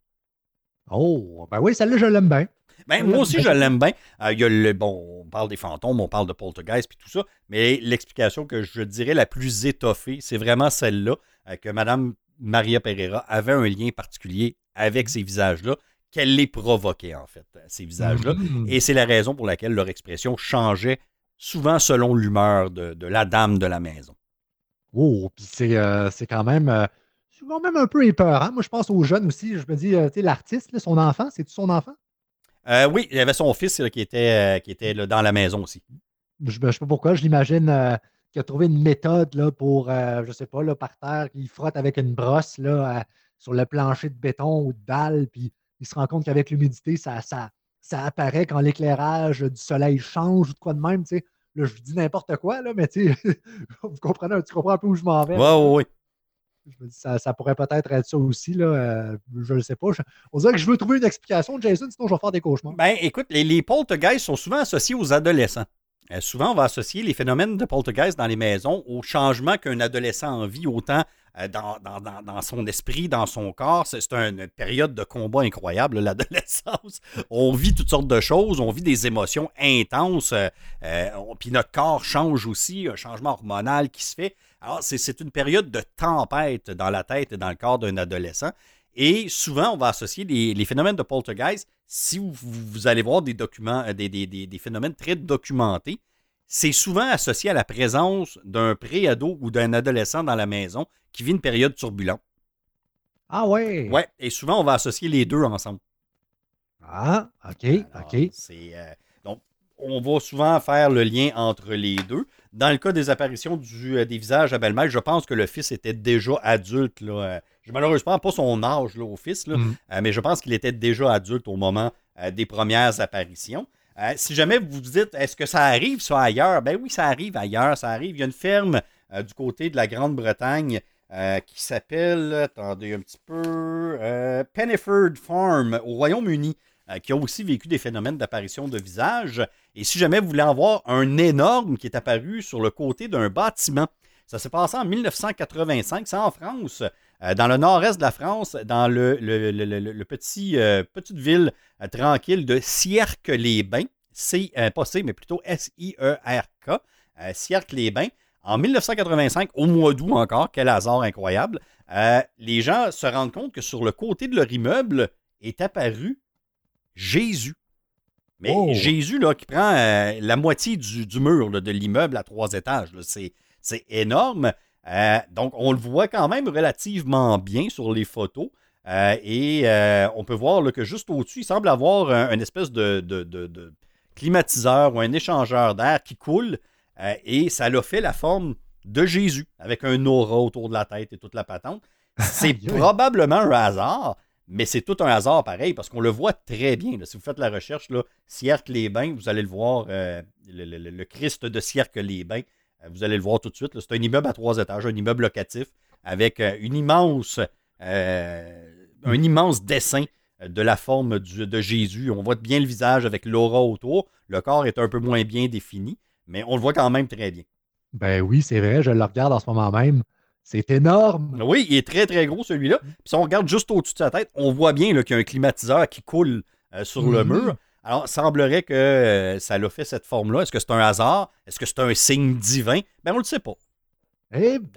Oh, ben oui, celle-là, je l'aime bien. Ben, moi aussi, je l'aime bien. Euh, il y a le, bon, on parle des fantômes, on parle de poltergeist puis tout ça, mais l'explication que je dirais la plus étoffée, c'est vraiment celle-là, euh, que Mme Maria Pereira avait un lien particulier avec ces visages-là, qu'elle les provoquait, en fait, ces visages-là. Mhm. Et c'est la raison pour laquelle leur expression changeait souvent selon l'humeur de, de la dame de la maison. Oh, puis c'est euh, quand même. euh, quand même un peu épeurant. Moi, je pense aux jeunes aussi. Je me dis, euh, tu sais, l'artiste, son enfant, c'est-tu son enfant? Oui, il y avait son fils là, qui était, qui était là, dans la maison aussi. Je ne sais pas pourquoi, je l'imagine qu'il a trouvé une méthode là, pour, je sais pas, là, par terre, qu'il frotte avec une brosse là, sur le plancher de béton ou de dalle, puis il se rend compte qu'avec l'humidité, ça, ça, ça apparaît quand l'éclairage du soleil change ou de quoi de même, tu sais. Là, je dis n'importe quoi, là, mais vous comprenez, tu comprends un peu où je m'en vais. Je me dis, ça, ça pourrait peut-être être ça aussi, là. euh, je ne sais pas. Je- on dirait que je veux trouver une explication, Jason, sinon je vais faire des cauchemars. Ben, écoute, les, les poltergeists sont souvent associés aux adolescents. Euh, souvent, on va associer les phénomènes de poltergeist dans les maisons au changement qu'un adolescent en vit, autant euh, dans, dans- dans- dans son esprit, dans son corps. C'est une période de combat incroyable, l'adolescence. On vit toutes sortes de choses, on vit des émotions intenses, euh, euh, puis notre corps change aussi, un changement hormonal qui se fait. Alors, c'est- une période de tempête dans la tête et dans le corps d'un adolescent. Et souvent, on va associer les, les phénomènes de poltergeist. Si vous, allez voir des documents, euh, des- des- des phénomènes très documentés, c'est souvent associé à la présence d'un pré-ado ou d'un adolescent dans la maison qui vit une période turbulente. Ah ouais? Ouais, et souvent, on va associer les deux ensemble. Ah, OK, Alors, OK. c'est, euh, donc, on va souvent faire le lien entre les deux. Dans le cas des apparitions du, euh, des visages à belle-mère, je pense que le fils était déjà adulte. Là. Euh, malheureusement pas son âge là, au fils, là, Mm. mais je pense qu'il était déjà adulte au moment des premières apparitions. Euh, si jamais vous vous dites, est-ce que ça arrive ça ailleurs? Ben oui, ça arrive ailleurs, ça arrive. Il y a une ferme euh, du côté de la Grande-Bretagne euh, qui s'appelle, attendez un petit peu, Penniford Farm au Royaume-Uni, qui a aussi vécu des phénomènes d'apparition de visage. Et si jamais vous voulez en voir un énorme qui est apparu sur le côté d'un bâtiment, ça s'est passé en 1985, c'est en France, euh, dans le nord-est de la France, dans le, le- le- le- le petit, euh, petite ville euh, tranquille de Sierck-les-Bains. C, euh, pas C, mais plutôt S-I-E-R-K. euh, Sierck-les-Bains. En 1985, au mois d'août encore, quel hasard incroyable, les gens se rendent compte que sur le côté de leur immeuble est apparu Jésus. Mais Oh. Jésus, là, qui prend la moitié du, du mur là, de l'immeuble à trois étages, c'est, c'est énorme. Euh, donc, on le voit quand même relativement bien sur les photos. Euh, et euh, on peut voir là, que juste au-dessus, il semble avoir un, une espèce de, de- de- de climatiseur ou un échangeur d'air qui coule. et ça l'a fait la forme de Jésus, avec un aura autour de la tête et toute la patente. C'est probablement un hasard, mais c'est tout un hasard pareil, parce qu'on le voit très bien. là. Si vous faites la recherche, là, Sierck-les-Bains, vous allez le voir, le, le- le Christ de Sierck-les-Bains, euh, vous allez le voir tout de suite. C'est un immeuble à trois étages, un immeuble locatif, avec euh, une immense, euh, un immense dessin euh, de la forme du- de Jésus. On voit bien le visage avec l'aura autour. Le corps est un peu moins bien défini, mais on le voit quand même très bien. Ben oui, c'est vrai, je le regarde en ce moment même. C'est énorme. Oui, il est très très gros celui-là. Puis si on regarde juste au-dessus de sa tête, on voit bien qu'il y a un climatiseur qui coule euh, sur le Mhm. mur. Alors, il semblerait que euh, ça l'a fait cette forme-là. Est-ce que c'est un hasard? Est-ce que c'est un signe divin? Ben, on le sait pas. Eh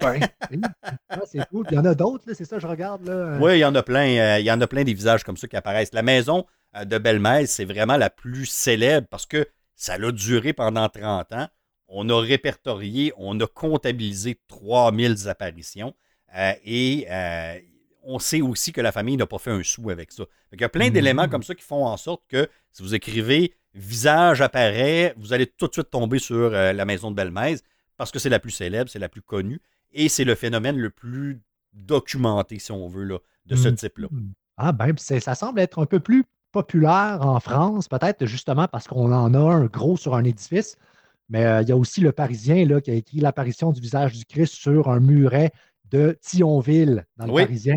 ah, c'est cool. Il y en a d'autres, c'est ça, je regarde. Là. Oui, il y en a plein. euh, il y en a plein des visages comme ça qui apparaissent. La maison euh, de Belle-Messe, c'est vraiment la plus célèbre parce que ça a duré pendant 30 ans. On a répertorié, on a comptabilisé 3000 apparitions. euh, et euh, on sait aussi que la famille n'a pas fait un sou avec ça. Il y a plein d'éléments comme ça qui font en sorte que si vous écrivez visage apparaît, vous allez tout de suite tomber sur euh, la maison de Belle-Messe parce que c'est la plus célèbre, c'est la plus connue et c'est le phénomène le plus documenté, si on veut, là, de ce Mhm. type-là. Ah ben, ça semble être un peu plus populaire en France, peut-être justement parce qu'on en a un gros sur un édifice. Mais euh, il y a aussi le Parisien là, qui a écrit l'apparition du visage du Christ sur un muret de Thionville, dans le Oui. Parisien.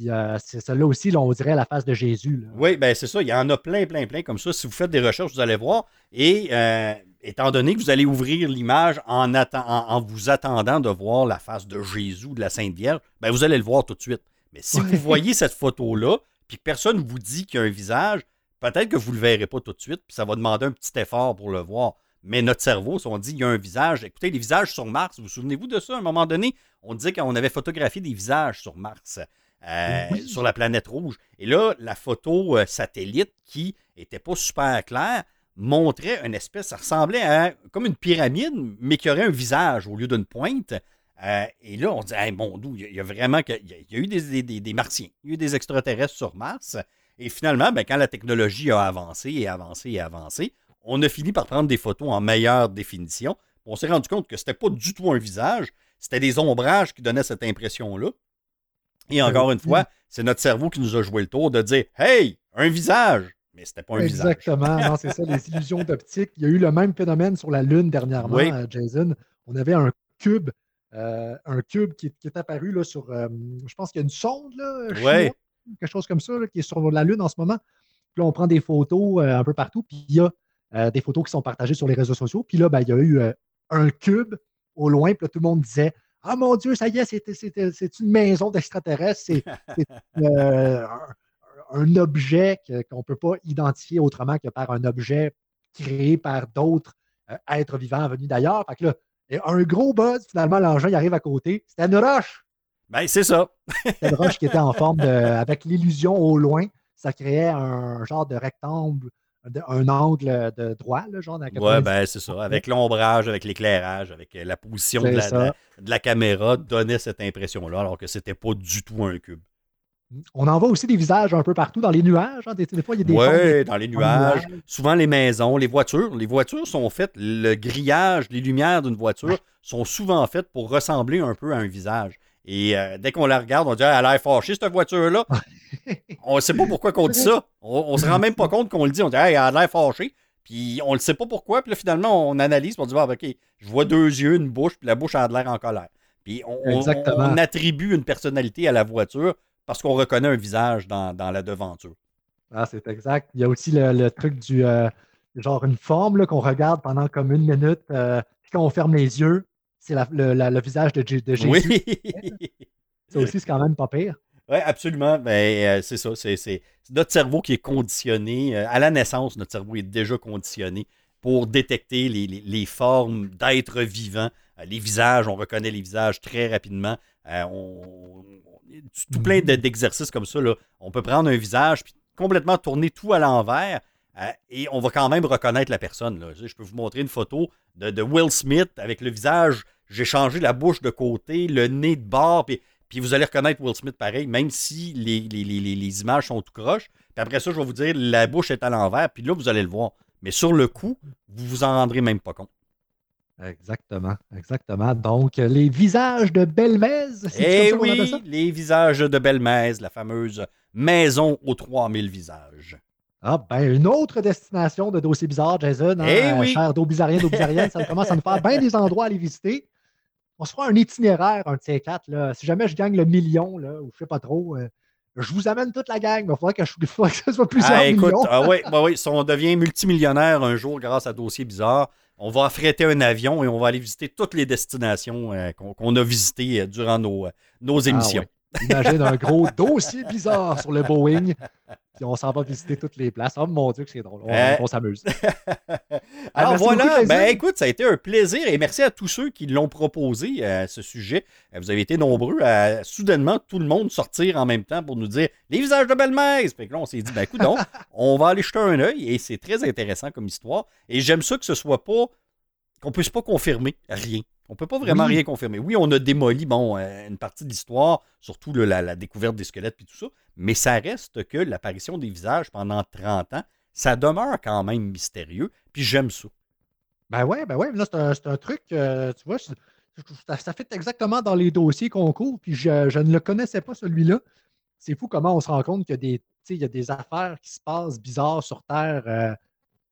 Puis euh, c'est celle-là aussi, là, on dirait la face de Jésus. là. Oui, ben c'est ça. Il y en a plein, plein, plein comme ça. Si vous faites des recherches, vous allez voir. Et euh, étant donné que vous allez ouvrir l'image en, en, en vous attendant de voir la face de Jésus de la Sainte Vierge, ben vous allez le voir tout de suite. Mais si vous voyez cette photo-là, puis que personne ne vous dit qu'il y a un visage, peut-être que vous ne le verrez pas tout de suite, puis ça va demander un petit effort pour le voir. Mais notre cerveau, si on dit qu'il y a un visage, écoutez, les visages sur Mars, vous vous souvenez-vous de ça? À un moment donné, on disait qu'on avait photographié des visages sur Mars, euh, Oui. sur la planète rouge. Et là, la photo euh, satellite qui était pas super claire montrait une espèce, ça ressemblait à comme une pyramide, mais qui aurait un visage au lieu d'une pointe. Euh, et là, on dit, hey, mon il y a- il y, a vraiment que- il y a, il y a eu des, des- des- des martiens, il y a eu des extraterrestres sur Mars. Et finalement, ben, quand la technologie a avancé et avancé et avancé, on a fini par prendre des photos en meilleure définition. On s'est rendu compte que c'était pas du tout un visage, c'était des ombrages qui donnaient cette impression-là. Et encore une fois, c'est notre cerveau qui nous a joué le tour de dire Hey, un visage mais c'était pas un visage. Exactement, non, c'est ça, les illusions d'optique. Il y a eu le même phénomène sur la Lune dernièrement, Oui. euh, Jason. On avait un cube, euh, un cube qui, qui est apparu là, sur, euh, je pense qu'il y a une sonde, là, chinoise, quelque chose comme ça, là, qui est sur la Lune en ce moment. Puis là, on prend des photos euh, un peu partout, puis il y a des photos qui sont partagées sur les réseaux sociaux. Puis là, ben, il y a eu un cube au loin, puis là, tout le monde disait Ah mon Dieu, ça y est, c'est une maison d'extraterrestres, c'est euh, un, un objet qu'on ne peut pas identifier autrement que par un objet créé par d'autres euh, êtres vivants venus d'ailleurs. Fait que là, un gros buzz, finalement, l'engin il arrive à côté. C'était une roche. Ben, c'est ça. C'était une roche qui était en forme de. avec l'illusion au loin, ça créait un genre de rectangle, un angle de droit, là, genre 90. ben, c'est ça. Avec l'ombrage, avec l'éclairage, avec euh, la position de la, ça. de la- de la caméra, donnait cette impression-là, alors que c'était pas du tout un cube. On en voit aussi des visages un peu partout dans les nuages. hein. Des, des fois, il y a des Oui, dans les nuages. Souvent les maisons, les voitures. Les voitures sont faites, le grillage, les lumières d'une voiture sont souvent faites pour ressembler un peu à un visage. Et euh, dès qu'on la regarde, on dit Ah, elle a l'air fâchée, cette voiture-là. on ne sait pas pourquoi qu'on dit ça. On, ne se rend même pas compte qu'on le dit. On dit Hey, elle a l'air fâchée. Puis on ne le sait pas pourquoi. Puis là, finalement, on analyse. Puis on dit Ah, OK, je vois deux yeux, une bouche, puis la bouche a de l'air en colère. Puis on, on- Exactement. on attribue une personnalité à la voiture parce qu'on reconnaît un visage dans, dans la devanture. Ah, c'est exact. Il y a aussi le, le truc du euh, genre une forme qu'on regarde pendant comme une minute, euh, puis quand on ferme les yeux, c'est le, le visage de, de Jésus. Oui. Ça aussi, c'est quand même pas pire. Oui, absolument. Ben, euh, c'est ça. C'est, notre cerveau qui est conditionné. euh, à la naissance, notre cerveau est déjà conditionné pour détecter les, les- les formes d'êtres vivants. Euh, les visages, on reconnaît les visages très rapidement. On, on- tout plein de- d'exercices comme ça. Là. On peut prendre un visage puis complètement tourner tout à l'envers. Euh, et on va quand même reconnaître la personne. Là. Je peux vous montrer une photo de, de Will Smith avec le visage. J'ai changé la bouche de côté, le nez de bord, puis puis vous allez reconnaître Will Smith pareil, même si les, les- les- images sont tout croches. Puis après ça, je vais vous dire, la bouche est à l'envers, puis là, vous allez le voir. Mais sur le coup, vous vous en rendrez même pas compte. Exactement, exactement. Donc, les visages de Belmez, Eh oui, ça? les visages de Belle-Mèze, la fameuse maison aux 3000 visages. Ah, ben, une autre destination de dossier bizarre, Jason. Hein, Eh oui. Cher d'Aubizarienne, ça commence à nous faire bien des endroits à aller visiter. On se fera un itinéraire, un de ces quatre. Là. Si jamais je gagne le million, là, ou je sais pas trop, euh, je vous amène toute la gang. mais Il faudrait que, je, il faudrait que ce soit plusieurs Ah, écoute, millions. ah ouais, ouais, ouais, si on devient multimillionnaire un jour grâce à Dossier Bizarre, on va affréter un avion et on va aller visiter toutes les destinations euh, qu'on a visitées euh, durant nos, nos Ah, émissions. ouais. Imagine un gros dossier bizarre sur le Boeing. On s'en va visiter toutes les places. Oh mon Dieu, que c'est drôle. On, Euh, on s'amuse. Alors merci beaucoup, voilà, ben écoute, ça a été un plaisir et merci à tous ceux qui l'ont proposé à ce sujet. Euh, Vous avez été nombreux à soudainement tout le monde sortir en même temps pour nous dire les visages de Belle-Mèze. Fait que là, on s'est dit, ben écoute, on va aller jeter un œil et c'est très intéressant comme histoire. Et j'aime ça que ce soit pas, qu'on puisse pas confirmer rien. On peut pas vraiment Oui. rien confirmer. Oui, on a démoli bon, euh, une partie de l'histoire, surtout là, la, la découverte des squelettes et tout ça, mais ça reste que l'apparition des visages pendant 30 ans, ça demeure quand même mystérieux, puis j'aime ça. Ben ouais, ben ouais. Là, c'est un, c'est un truc, euh, tu vois, ça, ça fait exactement dans les dossiers qu'on couvre, puis je, je ne le connaissais pas, celui-là. C'est fou comment on se rend compte qu'il y a des, il y a des affaires qui se passent bizarres sur Terre euh,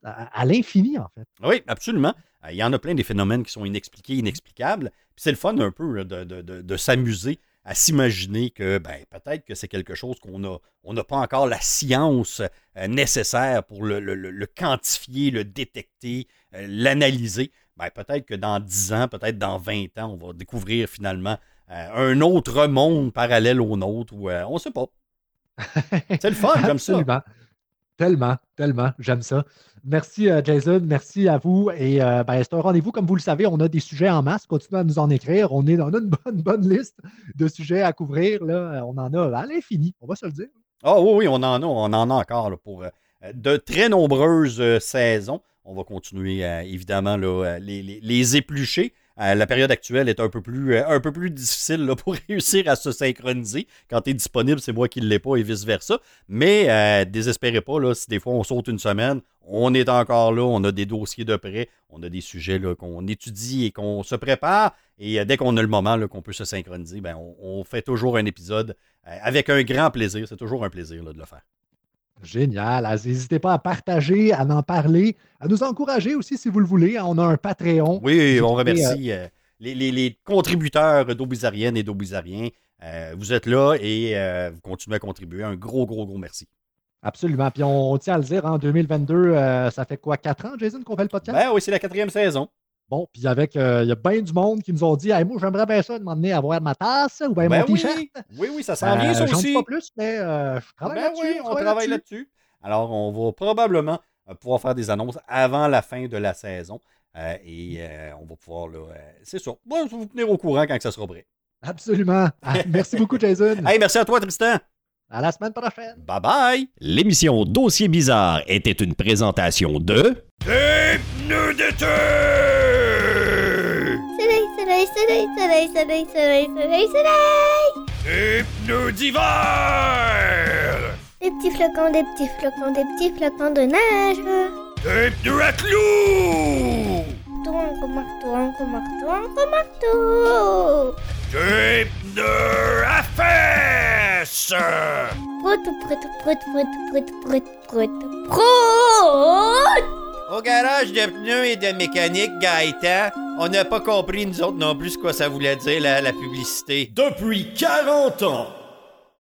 à, à l'infini, en fait. Oui, absolument. Euh, Il y en a plein des phénomènes qui sont inexpliqués, inexplicables. Puis c'est le fun un peu de, de- de- de s'amuser à s'imaginer que ben, peut-être que c'est quelque chose qu'on a, on n'a pas encore la science euh, nécessaire pour le, le- le- quantifier, le détecter, euh, l'analyser. Ben, peut-être que dans 10 ans, peut-être dans 20 ans, on va découvrir finalement euh, un autre monde parallèle au nôtre ou euh, on ne sait pas. C'est le fun, j'aime ça. Tellement, tellement, j'aime ça. Merci euh, Jason, merci à vous. Et euh, ben, c'est un rendez-vous, comme vous le savez, on a des sujets en masse. Continuez à nous en écrire. On, est, a une bonne, bonne liste de sujets à couvrir. Là. On en a à l'infini, on va se le dire. Ah oui, oui, on en a, on en a encore pour euh, de très nombreuses saisons. On va continuer, évidemment, là, les, les- les éplucher. Euh, la période actuelle est un peu plus, euh, difficile pour réussir à se synchroniser. Quand tu es disponible, c'est moi qui ne l'ai pas et vice-versa. Mais euh, désespérez pas, si des fois on saute une semaine, on est encore là, on a des dossiers de près, on a des sujets qu'on étudie et qu'on se prépare. Et dès qu'on a le moment qu'on peut se synchroniser, ben, on, fait toujours un épisode avec un grand plaisir. C'est toujours un plaisir de le faire. Génial. Ah, N'hésitez pas à partager, à en parler, à nous encourager aussi si vous le voulez. On a un Patreon. Oui, on remercie euh, les, les- les contributeurs d'eau bizarrienne et d'eau bizarrien. Euh, vous êtes là et euh, vous continuez à contribuer. Un gros, gros, gros merci. Absolument. Puis on, tient à le dire, en 2022, euh, ça fait quoi, quatre ans, Jason, qu'on fait le podcast? Ben oui, c'est la quatrième saison. Bon, puis avec, euh, il y a bien du monde qui nous ont dit, Hey, moi, j'aimerais bien ça, demander à avoir ma tasse ou bien Ben mon oui, t-shirt. oui, oui, ça s'en vient, ça Euh, j'en dis aussi. pas plus, mais euh, je travaille Ben oui, on travaille là-dessus. Alors, on va probablement pouvoir faire des annonces avant la fin de la saison. Euh, et euh, on va pouvoir, là, euh, c'est sûr. Moi, je vais vous tenir au courant quand ça sera prêt. Absolument. Ah, merci beaucoup, Jason. Hey, merci à toi, Tristan. À la semaine prochaine. Bye bye. L'émission Dossier bizarre était une présentation de Soleil, soleil, soleil, soleil, soleil, soleil, soleil, soleil. Des petits flocons, des petits flocons, des petits flocons de neige. Marteau, encore marteau, encore marteau, encore marteau. Prout, prout, prout, prout, prout, prout, prout, prout. Au garage de pneus et de mécanique Gaëtan, on n'a pas compris, nous autres non plus, ce que ça voulait dire, la, la publicité. Depuis 40 ans,